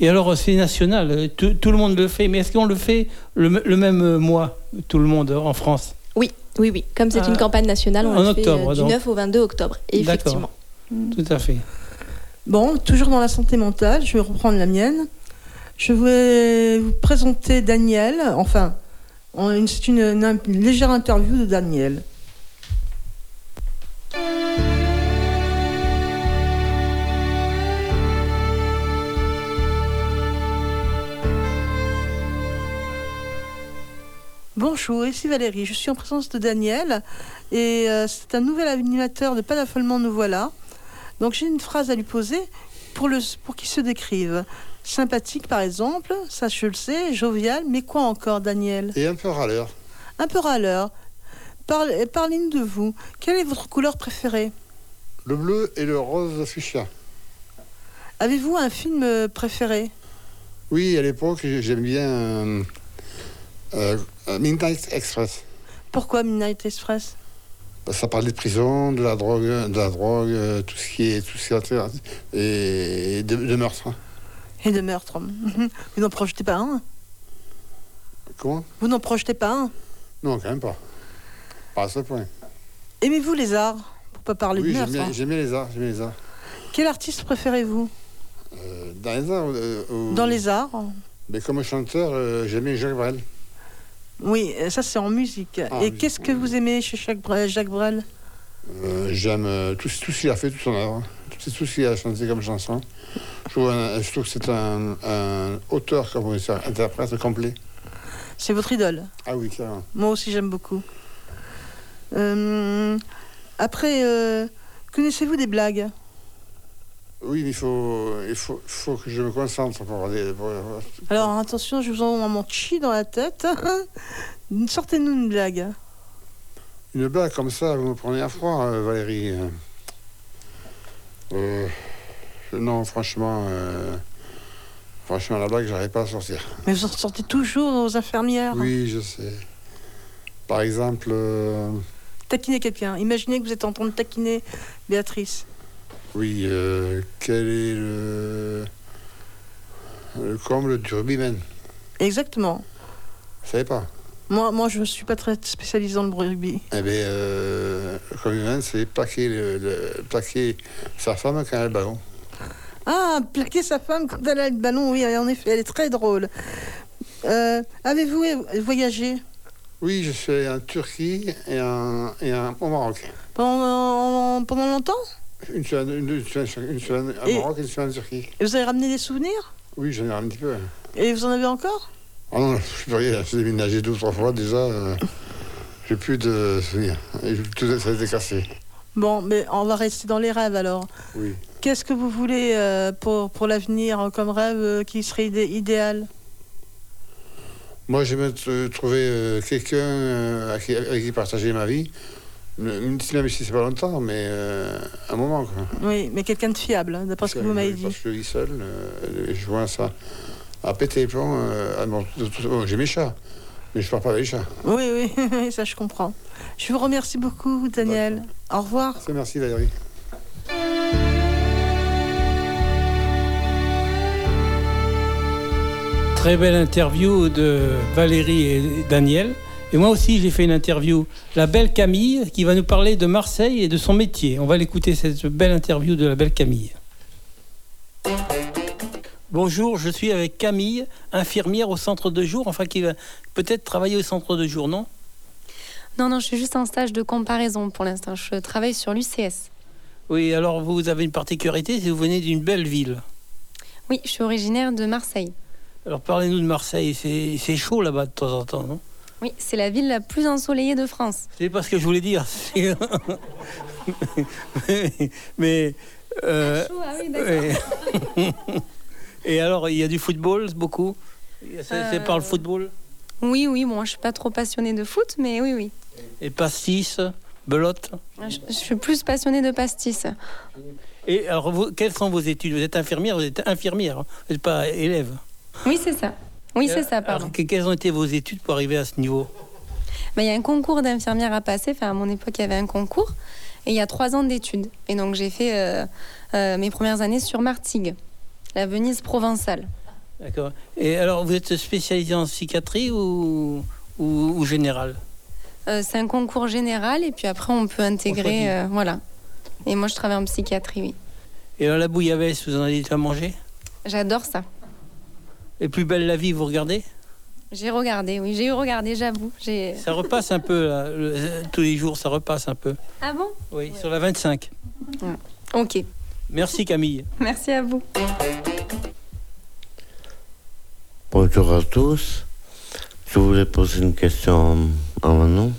Et alors, c'est national, tout, tout le monde le fait, mais est-ce qu'on le fait le, même mois, tout le monde, en France? Oui, oui, oui. Comme c'est Ah, une campagne nationale, on en le fait octobre, euh, du donc. 9 au 22 octobre, effectivement. Tout à fait. Bon, toujours dans la santé mentale, je vais reprendre la mienne. Je vais vous présenter Daniel, enfin, c'est une, une- une légère interview de Daniel. Bonjour, ici Valérie. Je suis en présence de Daniel et euh, c'est un nouvel animateur de Pas d'affolement, nous voilà. Donc j'ai une phrase à lui poser pour, le, pour qu'il se décrive. Sympathique par exemple, ça je le sais, jovial, mais quoi encore Daniel? Et un peu râleur. Un peu râleur. Parle- Parlez-nous de vous. Quelle est votre couleur préférée? Le bleu et le rose fuchsia. Avez-vous un film euh, préféré? Oui, à l'époque, j'aime bien euh, euh, Midnight Express. Pourquoi Midnight Express? Ça parlait de prison, de la drogue, de la drogue, euh, tout ce qui est, tout ce qui est et de, de meurtre. hein. Et de meurtre. Vous n'en projetez pas un? Comment? Vous n'en projetez pas un? Non, quand même pas. Pas à ce point. Aimez-vous les arts? Pour pas parler Oui, de meurtre. hein. j'aime bien les arts, j'aime bien les arts. Quel artiste préférez-vous? Euh, dans les arts euh, ou- Dans les arts Mais comme chanteur, euh, j'aime bien Jacques Brel. Oui, euh, ça c'est en musique. Ah, Et qu'est-ce que vous aimez chez Jacques Brel, Jacques Brel? Euh, j'aime euh, tout, tout ce qu'il a fait, toute son œuvre. hein. Tout, tout ce qu'il a chanté comme chanson. Je trouve, un- je trouve que c'est un, un auteur, comme on dit ça, interprète complet. C'est votre idole? Ah oui, carrément. Moi aussi j'aime beaucoup. Euh, après, connaissez-vous des blagues? Oui, mais il faut, il faut, faut que je me concentre pour aller. pour- Alors attention, je vous envoie mon chi dans la tête. Sortez-nous une blague. Une blague comme ça, vous me prenez à froid, euh, Valérie. Euh, euh, non, franchement, euh, franchement, la blague, j'arrive pas à sortir. Mais vous en sortez toujours aux infirmières. Oui, je sais. Par exemple, euh, Taquiner quelqu'un. Imaginez que vous êtes en train de taquiner Béatrice. Oui, euh, quel est le, le comble du rugbyman Exactement. Vous savez pas? Moi, moi je ne suis pas très spécialisée dans le rugby. Eh bien, euh, le rugbyman, c'est plaquer, le, le- plaquer sa femme quand elle a le ballon. Ah, plaquer sa femme quand elle a le ballon, oui, en effet, elle est très drôle. Euh, Avez-vous voyagé? Oui, je suis allé en Turquie et, en, et en- au Maroc. pendant, pendant longtemps? Une semaine, une, une semaine, une semaine à Et- Maroc et une semaine en Turquie. Et vous avez ramené des souvenirs? Oui, j'en ai un petit peu. Et vous en avez encore? Ah non, je peux rien. J'ai déménagé deux ou trois fois déjà. euh, J'ai plus de souvenirs. Et Tout ça a été cassé. Bon, mais on va rester dans les rêves alors. Oui. Qu'est-ce que vous voulez euh, pour, pour l'avenir euh, comme rêve euh, qui serait idé- idéal? Moi, j'aimerais trouver quelqu'un avec qui partager ma vie. Même si c'est pas longtemps, mais euh, un moment. Quoi. Oui, mais quelqu'un de fiable, hein, d'après ce que vous m'avez dit. Parce que je vis seul, euh, je vois ça à péter les plombs. euh, bon, J'ai mes chats, mais je parle pas avec les chats. Oui, oui, oui, ça je comprends. Je vous remercie beaucoup, Daniel. Au revoir. Merci Valérie. Très belle interview de Valérie et Daniel. Et moi aussi, j'ai fait une interview. La belle Camille, qui va nous parler de Marseille et de son métier. On va l'écouter, cette belle interview de la belle Camille. Bonjour, je suis avec Camille, infirmière au centre de jour, enfin qui va peut-être travailler au centre de jour, non? Non, non, je suis juste en stage de comparaison pour l'instant. Je travaille sur l'UCS. Oui, alors vous avez une particularité, c'est que vous venez d'une belle ville. Oui, je suis originaire de Marseille. Alors parlez-nous de Marseille, c'est chaud là-bas de temps en temps, non? Oui, c'est la ville la plus ensoleillée de France. C'est pas ce que je voulais dire. mais. mais, euh, chaud, ah oui. Et alors, il y a du football, beaucoup? C'est Euh, par le football? Oui, oui, bon, je suis pas trop passionnée de foot, mais oui, oui. Et pastis, belote? Je, je suis plus passionnée de pastis. Et alors, vous- quelles sont vos études? Vous êtes infirmière, vous êtes infirmière, hein vous n'êtes pas élève? Oui, c'est ça. Oui, c'est ça, Alors, pardon. que- quelles ont été vos études pour arriver à ce niveau Bah, Il y a un concours d'infirmière à passer. Enfin, à mon époque, il y avait un concours. Et il y a trois ans d'études. Et donc, j'ai fait euh, euh, mes premières années sur Martigues, la Venise provençale. D'accord. Et alors, vous êtes spécialisé en psychiatrie ou, ou, ou général Euh, c'est un concours général. Et puis après, on peut intégrer. euh, voilà. Et moi, je travaille en psychiatrie, oui. Et alors, la bouillabaisse, vous en avez déjà mangé? J'adore ça. Et plus belle la vie, vous regardez? J'ai regardé, oui, j'ai eu regardé, j'avoue. J'ai... Ça repasse un peu, là, le- tous les jours, ça repasse un peu. Ah bon? Oui, sur la 25. Ok. Merci Camille. Merci à vous. Bonjour à tous. Je voulais poser une question à Manon.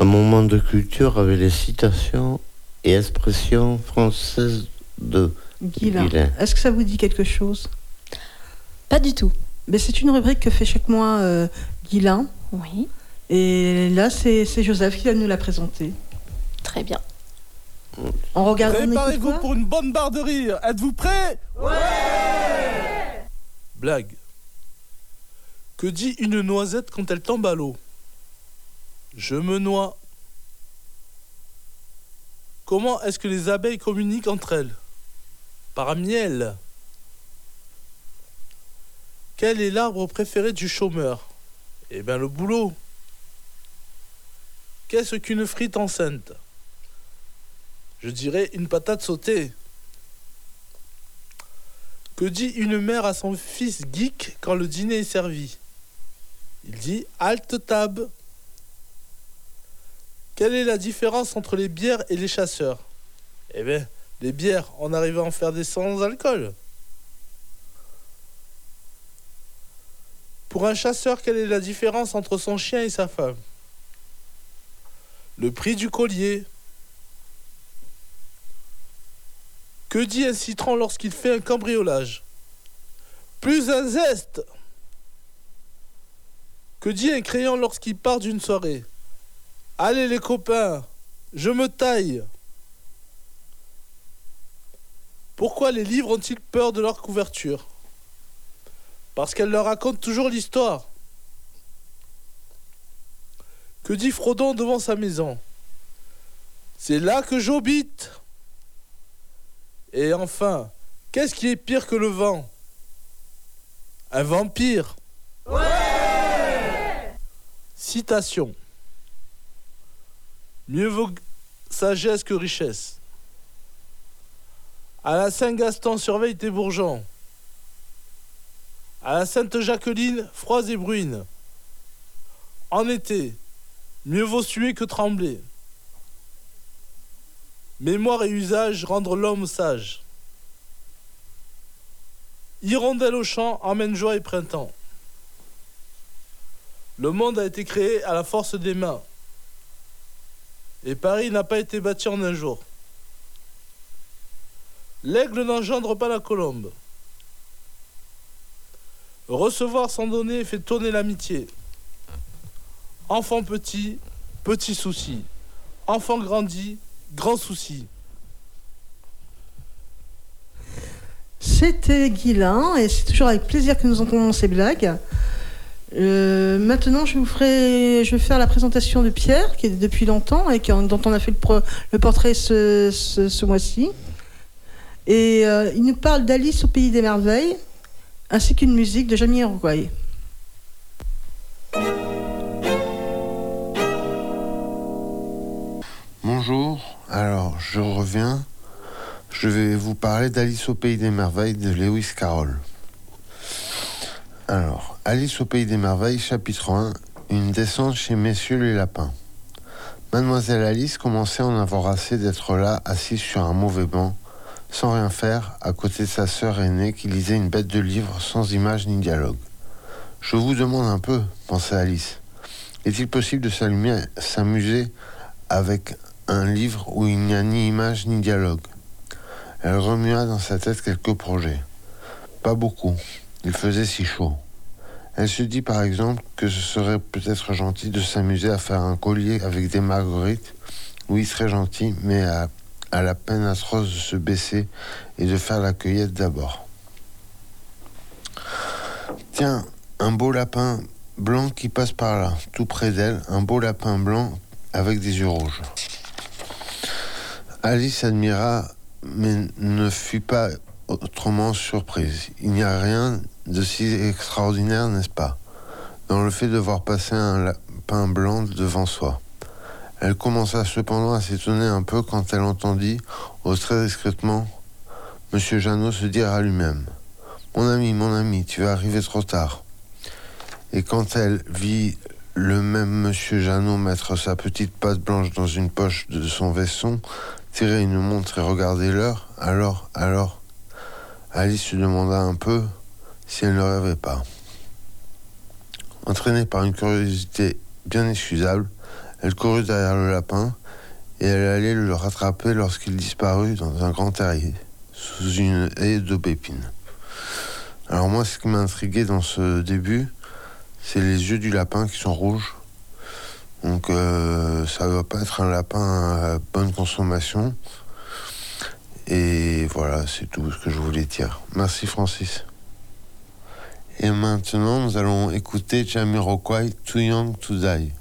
Un moment de culture avec les citations et expressions françaises de Guilain. Guilain. Est-ce que ça vous dit quelque chose? Pas du tout. Mais c'est une rubrique que fait chaque mois euh, Guilain. Oui. Et là, c'est c'est Joseph qui va nous la présenter. Très bien. On regarde. Préparez-vous pour une bonne barre de rire. Êtes-vous prêts Ouais Blague. Que dit une noisette quand elle tombe à l'eau? Je me noie. Comment est-ce que les abeilles communiquent entre elles? Par miel. Quel est l'arbre préféré du chômeur? Eh bien le boulot. Qu'est-ce qu'une frite enceinte? Je dirais une patate sautée. Que dit une mère à son fils geek quand le dîner est servi? Il dit halte table. Quelle est la différence entre les bières et les chasseurs? Eh bien, les bières, on arrive à en faire des sans alcool. Pour un chasseur, quelle est la différence entre son chien et sa femme? Le prix du collier. Que dit un citron lorsqu'il fait un cambriolage? Plus un zeste. Que dit un crayon lorsqu'il part d'une soirée? Allez les copains, je me taille. Pourquoi les livres ont-ils peur de leur couverture? Parce qu'elles leur racontent toujours l'histoire. Que dit Frodon devant sa maison? C'est là que j'habite et enfin, qu'est-ce qui est pire que le vent? Un vampire. Citation. Mieux vaut sagesse que richesse. À la Saint-Gaston, surveille tes bourgeons. À la Sainte-Jacqueline, froise et bruine. En été, mieux vaut suer que trembler. Mémoire et usage rendre l'homme sage. Hirondelle au champ emmène joie et printemps. Le monde a été créé à la force des mains. Et Paris n'a pas été bâti en un jour. L'aigle n'engendre pas la colombe. Recevoir sans donner fait tourner l'amitié. Enfant petit, petit souci. Enfant grandi, grand souci. C'était Guilain et c'est toujours avec plaisir que nous entendons ces blagues. Euh, maintenant, je vous ferai, je vais faire la présentation de Pierre, qui est depuis longtemps et dont on a fait le, pro- le portrait ce mois-ci. Et euh, il nous parle d'Alice au pays des merveilles, ainsi qu'une musique de Jamie Uruguay. Bonjour, alors je reviens. Je vais vous parler d'Alice au Pays des Merveilles de Lewis Carroll. Alors, Alice au Pays des Merveilles, chapitre 1, une descente chez messieurs les lapins. Mademoiselle Alice commençait en avoir assez d'être là, assise sur un mauvais banc, sans rien faire, à côté de sa sœur aînée qui lisait une bête de livre sans image ni dialogue. Je vous demande un peu, pensait Alice. Est-il possible de s'amuser avec un livre où il n'y a ni image ni dialogue Elle remua dans sa tête quelques projets. Pas beaucoup, il faisait si chaud. Elle se dit par exemple que ce serait peut-être gentil de s'amuser à faire un collier avec des marguerites. Oui, très gentil, mais à, à la peine atroce de se baisser et de faire la cueillette d'abord. Tiens, un beau lapin blanc qui passe par là, tout près d'elle, un beau lapin blanc avec des yeux rouges. Alice admira, mais ne fut pas autrement surprise. Il n'y a rien de si extraordinaire, n'est-ce pas, dans le fait de voir passer un lapin blanc devant soi. Elle commença cependant à s'étonner un peu quand elle entendit, ose très discrètement, Monsieur Jeannot se dire à lui-même Mon ami, mon ami, tu vas arriver trop tard. Et quand elle vit le même Monsieur Jeannot mettre sa petite patte blanche dans une poche de son veston, tirer une montre et regarder l'heure, alors, alors, Alice se demanda un peu si elle ne rêvait pas. Entraînée par une curiosité bien excusable, elle courut derrière le lapin et elle allait le rattraper lorsqu'il disparut dans un grand terrier, sous une haie d'aubépines. Alors moi, ce qui m'a intrigué dans ce début, c'est les yeux du lapin qui sont rouges. Donc euh, ça ne doit pas être un lapin à bonne consommation. Et voilà, c'est tout ce que je voulais dire. Merci Francis. Et maintenant, nous allons écouter Jamiroquai Too Young to Die.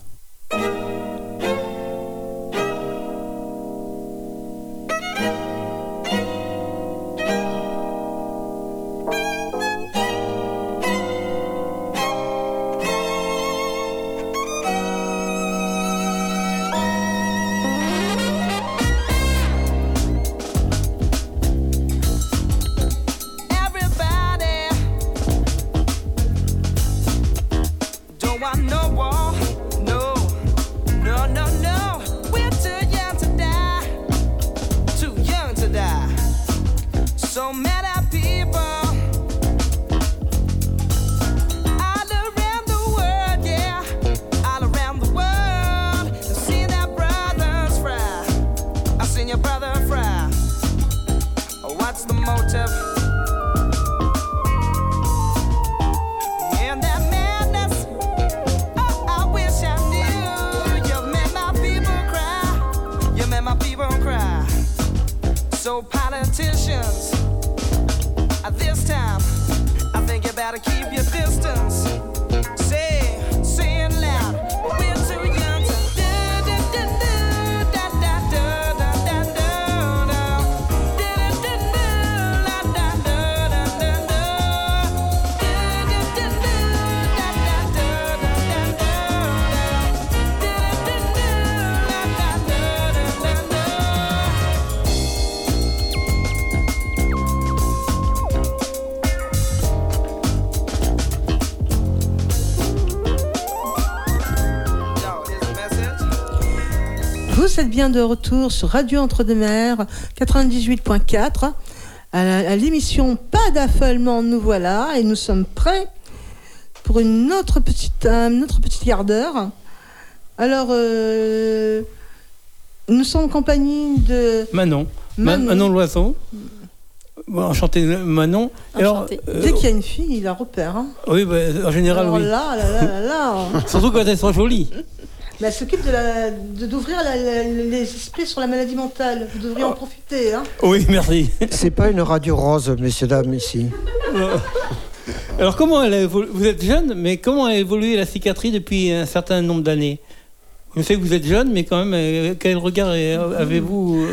Êtes bien de retour sur Radio Entre-deux-Mers 98.4 à l'émission Pas d'affolement, nous voilà et nous sommes prêts pour une autre petite, un autre petit quart d'heure. Alors, euh, nous sommes en compagnie de Manon. Ma- Manon. Manon Loison. Bon, enchanté Manon. Alors, euh, Dès qu'il y a une fille, il la repère. hein. oui, bah, en général, Alors oui. là, là, là. Surtout quand elles sont jolies. Mais elle s'occupe de la- de- d'ouvrir la- la- les esprits sur la maladie mentale. Vous devriez en profiter. Hein. Oui, merci. C'est pas une radio rose, messieurs, dames, ici. Euh, Alors, comment elle a évolué Vous êtes jeune, mais comment a évolué la psychiatrie depuis un certain nombre d'années? Je sais que vous êtes jeune, mais quand même, euh, quel regard euh, avez-vous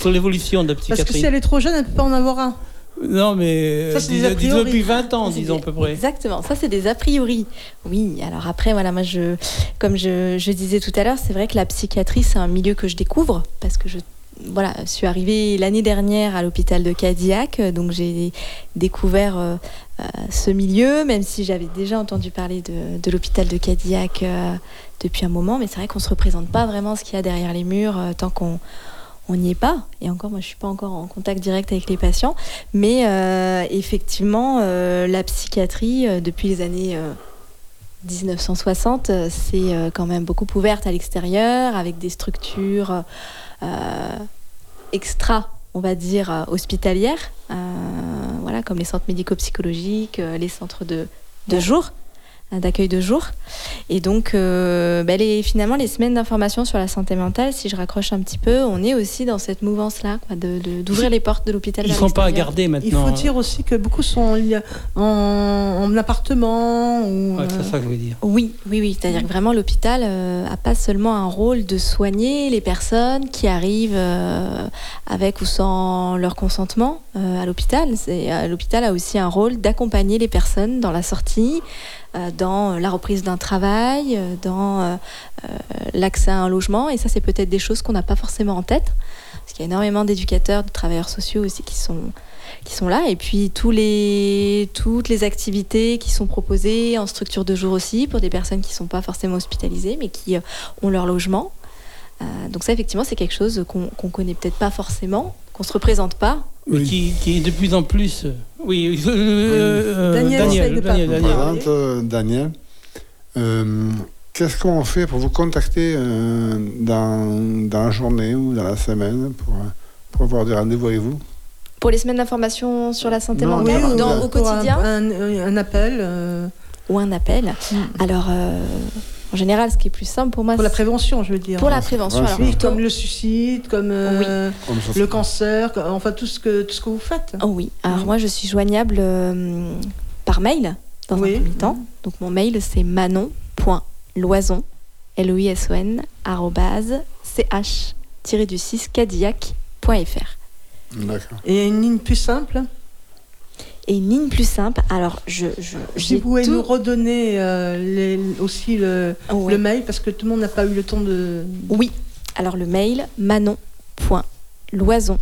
sur l'évolution de la Parce que psychiatrie si elle est trop jeune, elle ne peut pas en avoir un. Non, mais Ça, c'est dis- depuis 20 ans, disons à peu près. Exactement, ça c'est des a priori. Oui, alors après, voilà, moi je, comme je, je disais tout à l'heure, c'est vrai que la psychiatrie c'est un milieu que je découvre parce que je voilà, suis arrivée l'année dernière à l'hôpital de Cadillac, donc j'ai découvert euh, euh, ce milieu, même si j'avais déjà entendu parler de, de l'hôpital de Cadillac euh, depuis un moment, mais c'est vrai qu'on se représente pas vraiment ce qu'il y a derrière les murs tant qu'on on n'y est pas. Et encore, moi, je suis pas encore en contact direct avec les patients. Mais euh, effectivement, euh, la psychiatrie, euh, depuis les années euh, 1960, euh, c'est quand même beaucoup ouverte à l'extérieur, avec des structures extra, on va dire, hospitalières, voilà, comme les centres médico-psychologiques, les centres de, de jour d'accueil de jour. Et donc, euh, bah, les, finalement, les semaines d'information sur la santé mentale, si je raccroche un petit peu, on est aussi dans cette mouvance-là, quoi, de- de- d'ouvrir les portes de l'hôpital. Ils vers sont pas à garder Il maintenant. faut dire aussi que beaucoup sont en, en appartement. Ou, Ouais, euh, c'est ça que je veux dire. Oui, oui, oui. C'est-à-dire que vraiment, l'hôpital euh, a pas seulement un rôle de soigner les personnes qui arrivent euh, avec ou sans leur consentement euh, à l'hôpital. C'est- euh, L'hôpital a aussi un rôle d'accompagner les personnes dans la sortie, euh, dans la reprise d'un travail, euh, dans euh, euh, l'accès à un logement. Et ça, c'est peut-être des choses qu'on n'a pas forcément en tête. Parce qu'il y a énormément d'éducateurs, de travailleurs sociaux aussi qui sont qui sont là et puis tous les toutes les activités qui sont proposées en structure de jour aussi pour des personnes qui sont pas forcément hospitalisées mais qui euh, ont leur logement Euh, donc ça effectivement c'est quelque chose qu'on qu'on connaît peut-être pas forcément qu'on se représente pas Mais qui, qui est de plus en plus. euh, Oui, euh, euh, Daniel, Daniel, Daniel, Daniel. présente, Daniel. Euh, Qu'est-ce qu'on fait pour vous contacter euh, dans, dans la journée ou dans la semaine pour, pour avoir des rendez-vous avec vous? Pour les semaines d'information sur la santé Non, mentale? oui, dans- ou au un- quotidien? Un, un appel. euh, ou un appel? Alors euh, en général ce qui est plus simple pour moi pour la prévention, je veux dire. pour la prévention alors Oui, comme le suicide, comme euh, le cancer, enfin tout ce que, tout ce que vous faites. Oh oui, alors moi je suis joignable euh, par mail dans Oui. un premier temps. Donc mon mail c'est manon.loison, L-O-I-S-O-N, arrobase, ch-du-6 cadillac.fr. D'accord. Et une ligne plus simple? Et une ligne plus simple, alors je. je Si vous pouvez tout- nous redonner euh, les- aussi le, Oh, ouais. le mail, parce que tout le monde n'a pas eu le temps de. Oui, alors le mail manon.loison,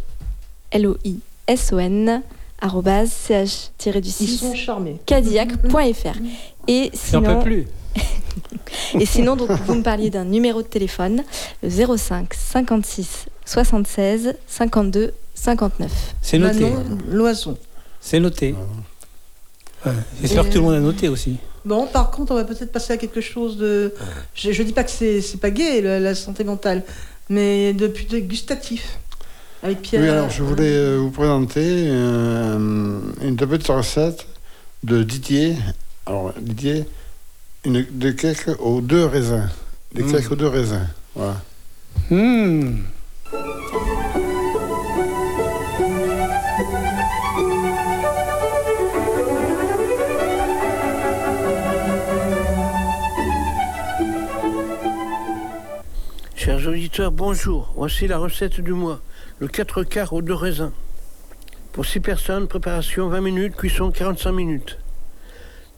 L-O-I-S-O-N, arrobase, ch-du-6 Ils sont charmés. cadillac.fr. Et J'en peux sinon, plus. Et sinon, donc, vous me parliez d'un numéro de téléphone, le 05 56 76 52 59. C'est noté. Manon Loison. C'est noté. Ouais, J'espère que tout le monde a noté aussi. Bon, par contre, on va peut-être passer à quelque chose de. Je, je dis pas que c'est c'est pas gay la, la santé mentale, mais de plus de gustatif. Avec Pierre. Oui, alors je voulais euh, vous présenter euh, une petite recette de Didier. Alors, Didier, une, des cakes aux deux raisins. Des Mm. cakes aux deux raisins. Voilà. Hmm. Auditeurs, bonjour. Voici la recette du mois. Le 4 quarts aux deux raisins. Pour 6 personnes, préparation 20 minutes, cuisson 45 minutes.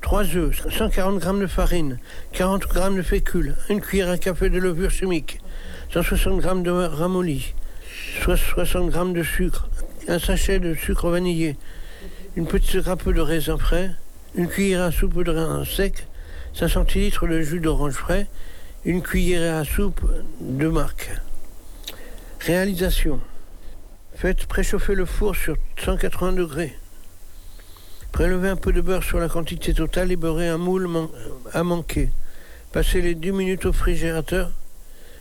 3 œufs, 140 g de farine, 40 g de fécule, une cuillère à café de levure chimique, 160 g de ramolli, 60 g de sucre, un sachet de sucre vanillé, une petite grappe de raisin frais, une cuillère à soupe de raisin sec, 5 centilitres de jus d'orange frais, une cuillère à soupe de marque. Réalisation. Faites préchauffer le four sur 180 degrés. Prélevez un peu de beurre sur la quantité totale et beurrez un moule à manquer. Passez les 10 minutes au frigérateur.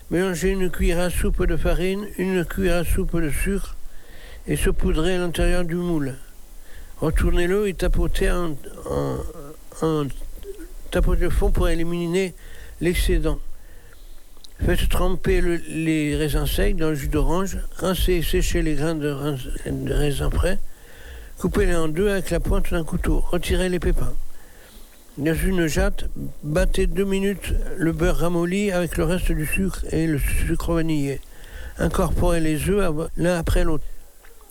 Mélangez une cuillère à soupe de farine, une cuillère à soupe de sucre et saupoudrez à l'intérieur du moule. Retournez-le et tapotez en, en tapotez le fond pour éliminer l'excédent. Faites tremper le- les raisins secs dans le jus d'orange, rincez et séchez les grains de, rin- de raisins frais, coupez-les en deux avec la pointe d'un couteau, retirez les pépins. Dans une jatte, battez deux minutes le beurre ramolli avec le reste du sucre et le sucre vanillé. Incorporez les œufs l'un après l'autre.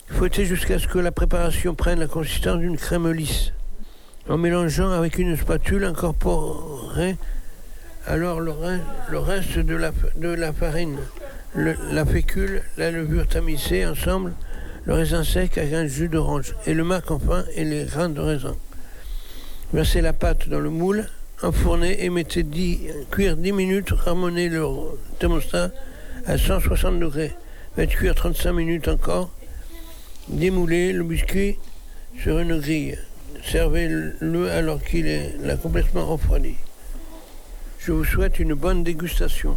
Fouettez jusqu'à ce que la préparation prenne la consistance d'une crème lisse. En mélangeant avec une spatule, incorporez alors le, re- le reste de la, farine, la fécule, la levure tamisée ensemble, le raisin sec avec un jus d'orange et le marc enfin et les grains de raisin. Versez la pâte dans le moule, enfournez et mettez 10, cuire 10 minutes, ramenez le thermostat à 160 degrés. Faites cuire 35 minutes encore. Démoulez le biscuit sur une grille. Servez-le alors qu'il est complètement refroidi. Je vous souhaite une bonne dégustation.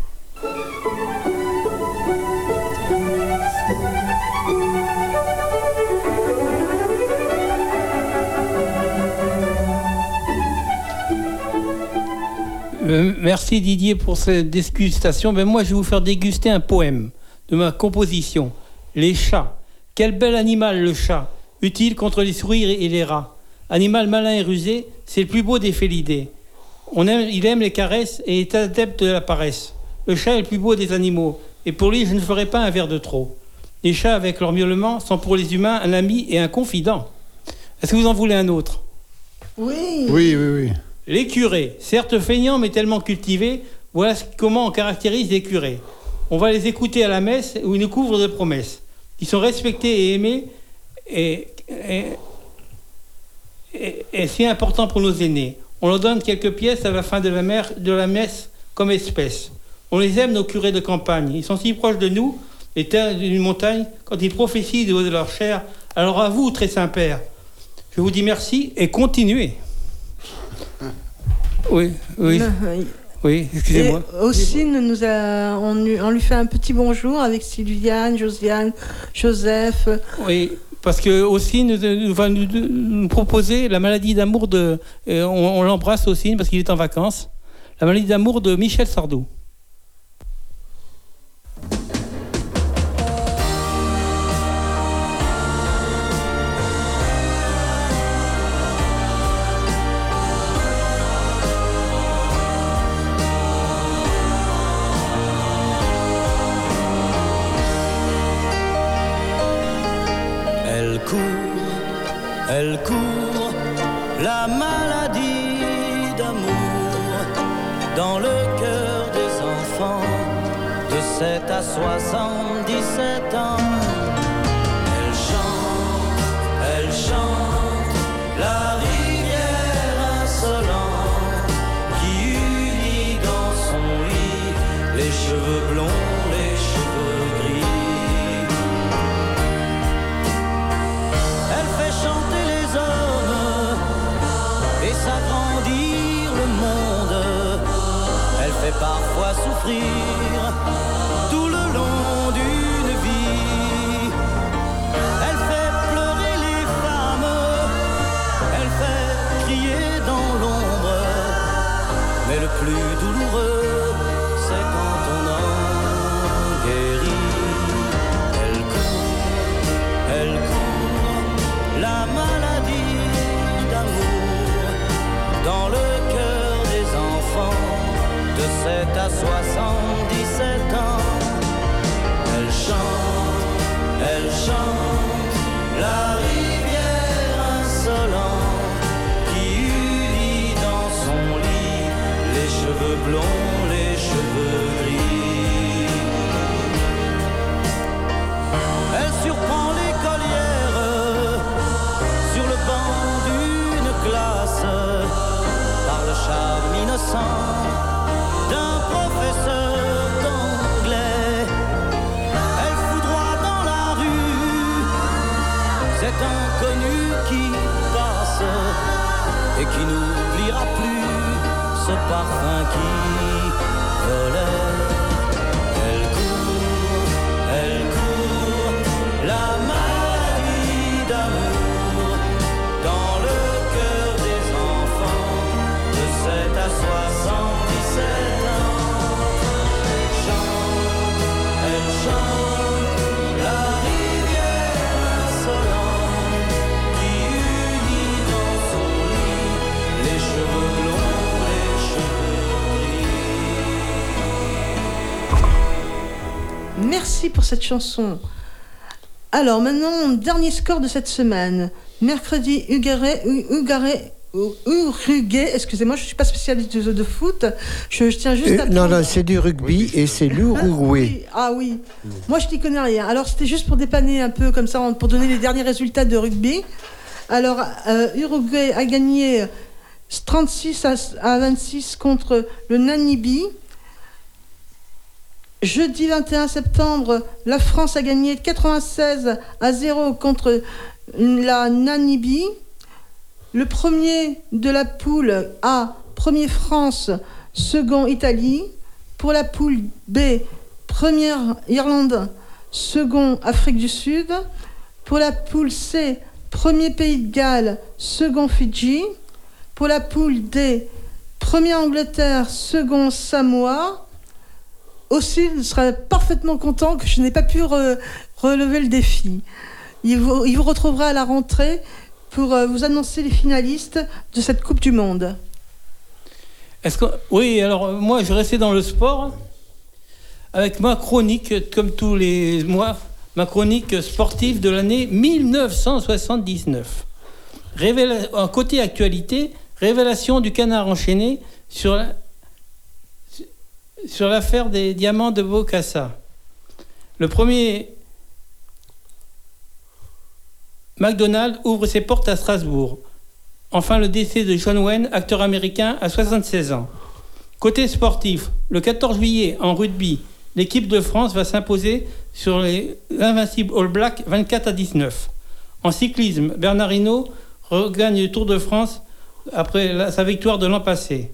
Euh, merci Didier pour cette dégustation. Ben moi, je vais vous faire déguster un poème de ma composition. Les chats. Quel bel animal le chat, utile contre les souris et les rats. Animal malin et rusé, c'est le plus beau des félidés. On aime, il aime les caresses et est adepte de la paresse. Le chat est le plus beau des animaux, et pour lui, je ne ferai pas un verre de trop. Les chats, avec leur miaulement, sont pour les humains un ami et un confident. Est-ce que vous en voulez un autre? Oui. Oui, oui, oui. les curés, certes feignants mais tellement cultivés, voilà ce- comment on caractérise les curés. On va les écouter à la messe où ils nous couvrent de promesses. Ils sont respectés et aimés et, et, et- et si important pour nos aînés. On leur donne quelques pièces à la fin de la, mer- de la messe comme espèce. On les aime, nos curés de campagne. Ils sont si proches de nous, les terres d'une montagne, quand ils prophétient de leur chair. Alors à vous, très Saint-Père, je vous dis merci et continuez. Oui, oui. Non, oui. Oui, excusez-moi. Aussi, nous, nous a- on lui fait un petit bonjour avec Sylviane, Josiane, Joseph. Oui, parce que aussi nous, va nous, nous proposer la maladie d'amour de. euh, on on l'embrasse aussi parce qu'il est en vacances. La maladie d'amour de Michel Sardou. Parfois cheveux blonds, les cheveux gris. Elle surprend l'écolière sur le banc d'une classe par le charme innocent d'un professeur d'anglais. Elle fout droit dans la rue cet inconnu qui passe et qui nous ce parfum qui Merci pour cette chanson. Alors maintenant, dernier score de cette semaine. Mercredi, Ugaré, Ugaré, Uruguay, excusez-moi, je ne suis pas spécialiste de, de foot. Je, je tiens juste Euh, à non, prendre- non, c'est du rugby et c'est l'Uruguay. Ah oui, moi je n'y connais rien. Alors c'était juste pour dépanner un peu comme ça, pour donner les derniers résultats de rugby. Alors euh, Uruguay a gagné 36 à, à 26 contre le Namibie. Jeudi 21 septembre, la France a gagné 96 à 0 contre la Namibie. Le premier de la poule A, premier France, second Italie. Pour la poule B, première Irlande, second Afrique du Sud. Pour la poule C, premier Pays de Galles, second Fidji. Pour la poule D, première Angleterre, second Samoa. Aussi, je serais parfaitement content que je n'ai pas pu re- relever le défi. Il vous, retrouvera à la rentrée pour euh, vous annoncer les finalistes de cette Coupe du Monde. Est-ce que... Oui, alors euh, moi, je restais dans le sport avec ma chronique, comme tous les mois, ma chronique sportive de l'année 1979. Révéla... Un côté actualité, révélation du canard enchaîné sur, la- sur l'affaire des diamants de Bocassa. Le premier McDonald's ouvre ses portes à Strasbourg. Enfin, le décès de John Wayne, acteur américain, à 76 ans. Côté sportif, le 14 juillet, en rugby, l'équipe de France va s'imposer sur les invincibles All Blacks 24 à 19. En cyclisme, Bernard Hinault regagne le Tour de France après sa victoire de l'an passé.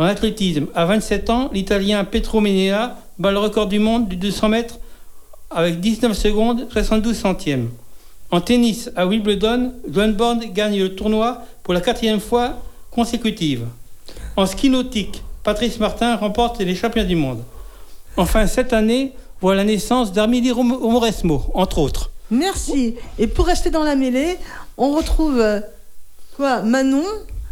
En athlétisme, à 27 ans, l'Italien Petro Menea bat le record du monde du 200 mètres avec 19 secondes 72 centièmes. En tennis, à Wimbledon, Bond gagne le tournoi pour la quatrième fois consécutive. En ski nautique, Patrice Martin remporte les championnats du monde. Enfin, cette année voit la naissance d'Armili Moresmo, entre autres. Merci. Et pour rester dans la mêlée, on retrouve euh, quoi, Manon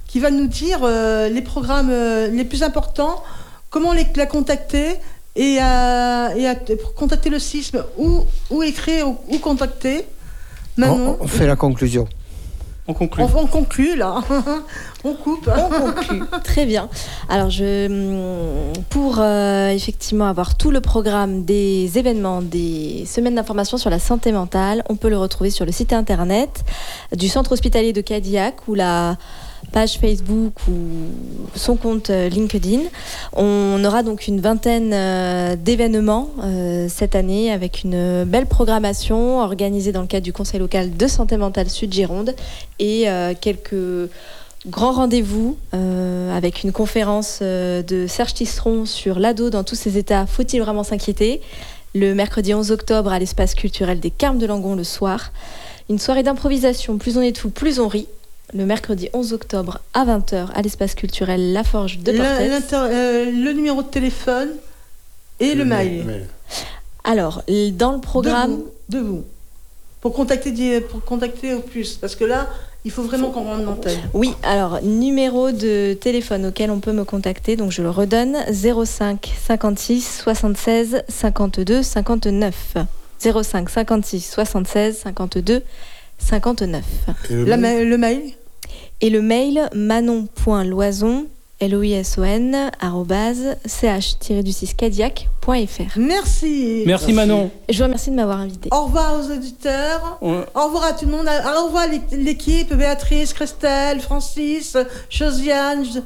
qui va nous dire euh, les programmes euh, les plus importants, comment les, la contacter et, à- et à- pour contacter le sisme, où, où écrire, où, où contacter. Manon, On, on fait la conclusion. On conclut. on, on conclut là. on coupe. On conclut. Très bien. Alors, je, hum, pour euh, effectivement avoir tout le programme des événements, des semaines d'information sur la santé mentale, on peut le retrouver sur le site internet du centre hospitalier de Cadillac ou la page Facebook ou son compte euh, LinkedIn. On aura donc une vingtaine euh, d'événements euh, cette année avec une belle programmation organisée dans le cadre du Conseil local de santé mentale Sud-Gironde et euh, quelques grands rendez-vous avec une conférence de Serge Tisseron sur l'ado dans tous ses états. Faut-il vraiment s'inquiéter? Le mercredi 11 octobre à l'espace culturel des Carmes de Langon le soir. Une soirée d'improvisation, plus on est tout, plus on rit. Le mercredi 11 octobre à 20h à l'espace culturel La Forge de L'in- Portet. l'inter- euh, le numéro de téléphone et le, mail. Alors, dans le programme. De vous. de vous. Pour contacter, di- pour contacter au plus. Parce que là, il faut vraiment qu'on rende l'antenne. Oui, alors numéro de téléphone auquel on peut me contacter, donc je le redonne 05 56 76 52 59. 05 56 76 52 59. Et le La mail ma- le mail? Et le mail manon.loison L-O-I-S-O-N, arrobase, ch-du-6cadiac.fr. Merci. Merci Manon. Je vous remercie de m'avoir invité. Au revoir aux auditeurs. Ouais. Au revoir à tout le monde. Au revoir l'é- l'équipe, Béatrice, Christelle, Francis, Josiane, J-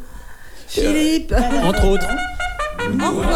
Philippe. Entre autres. Au revoir.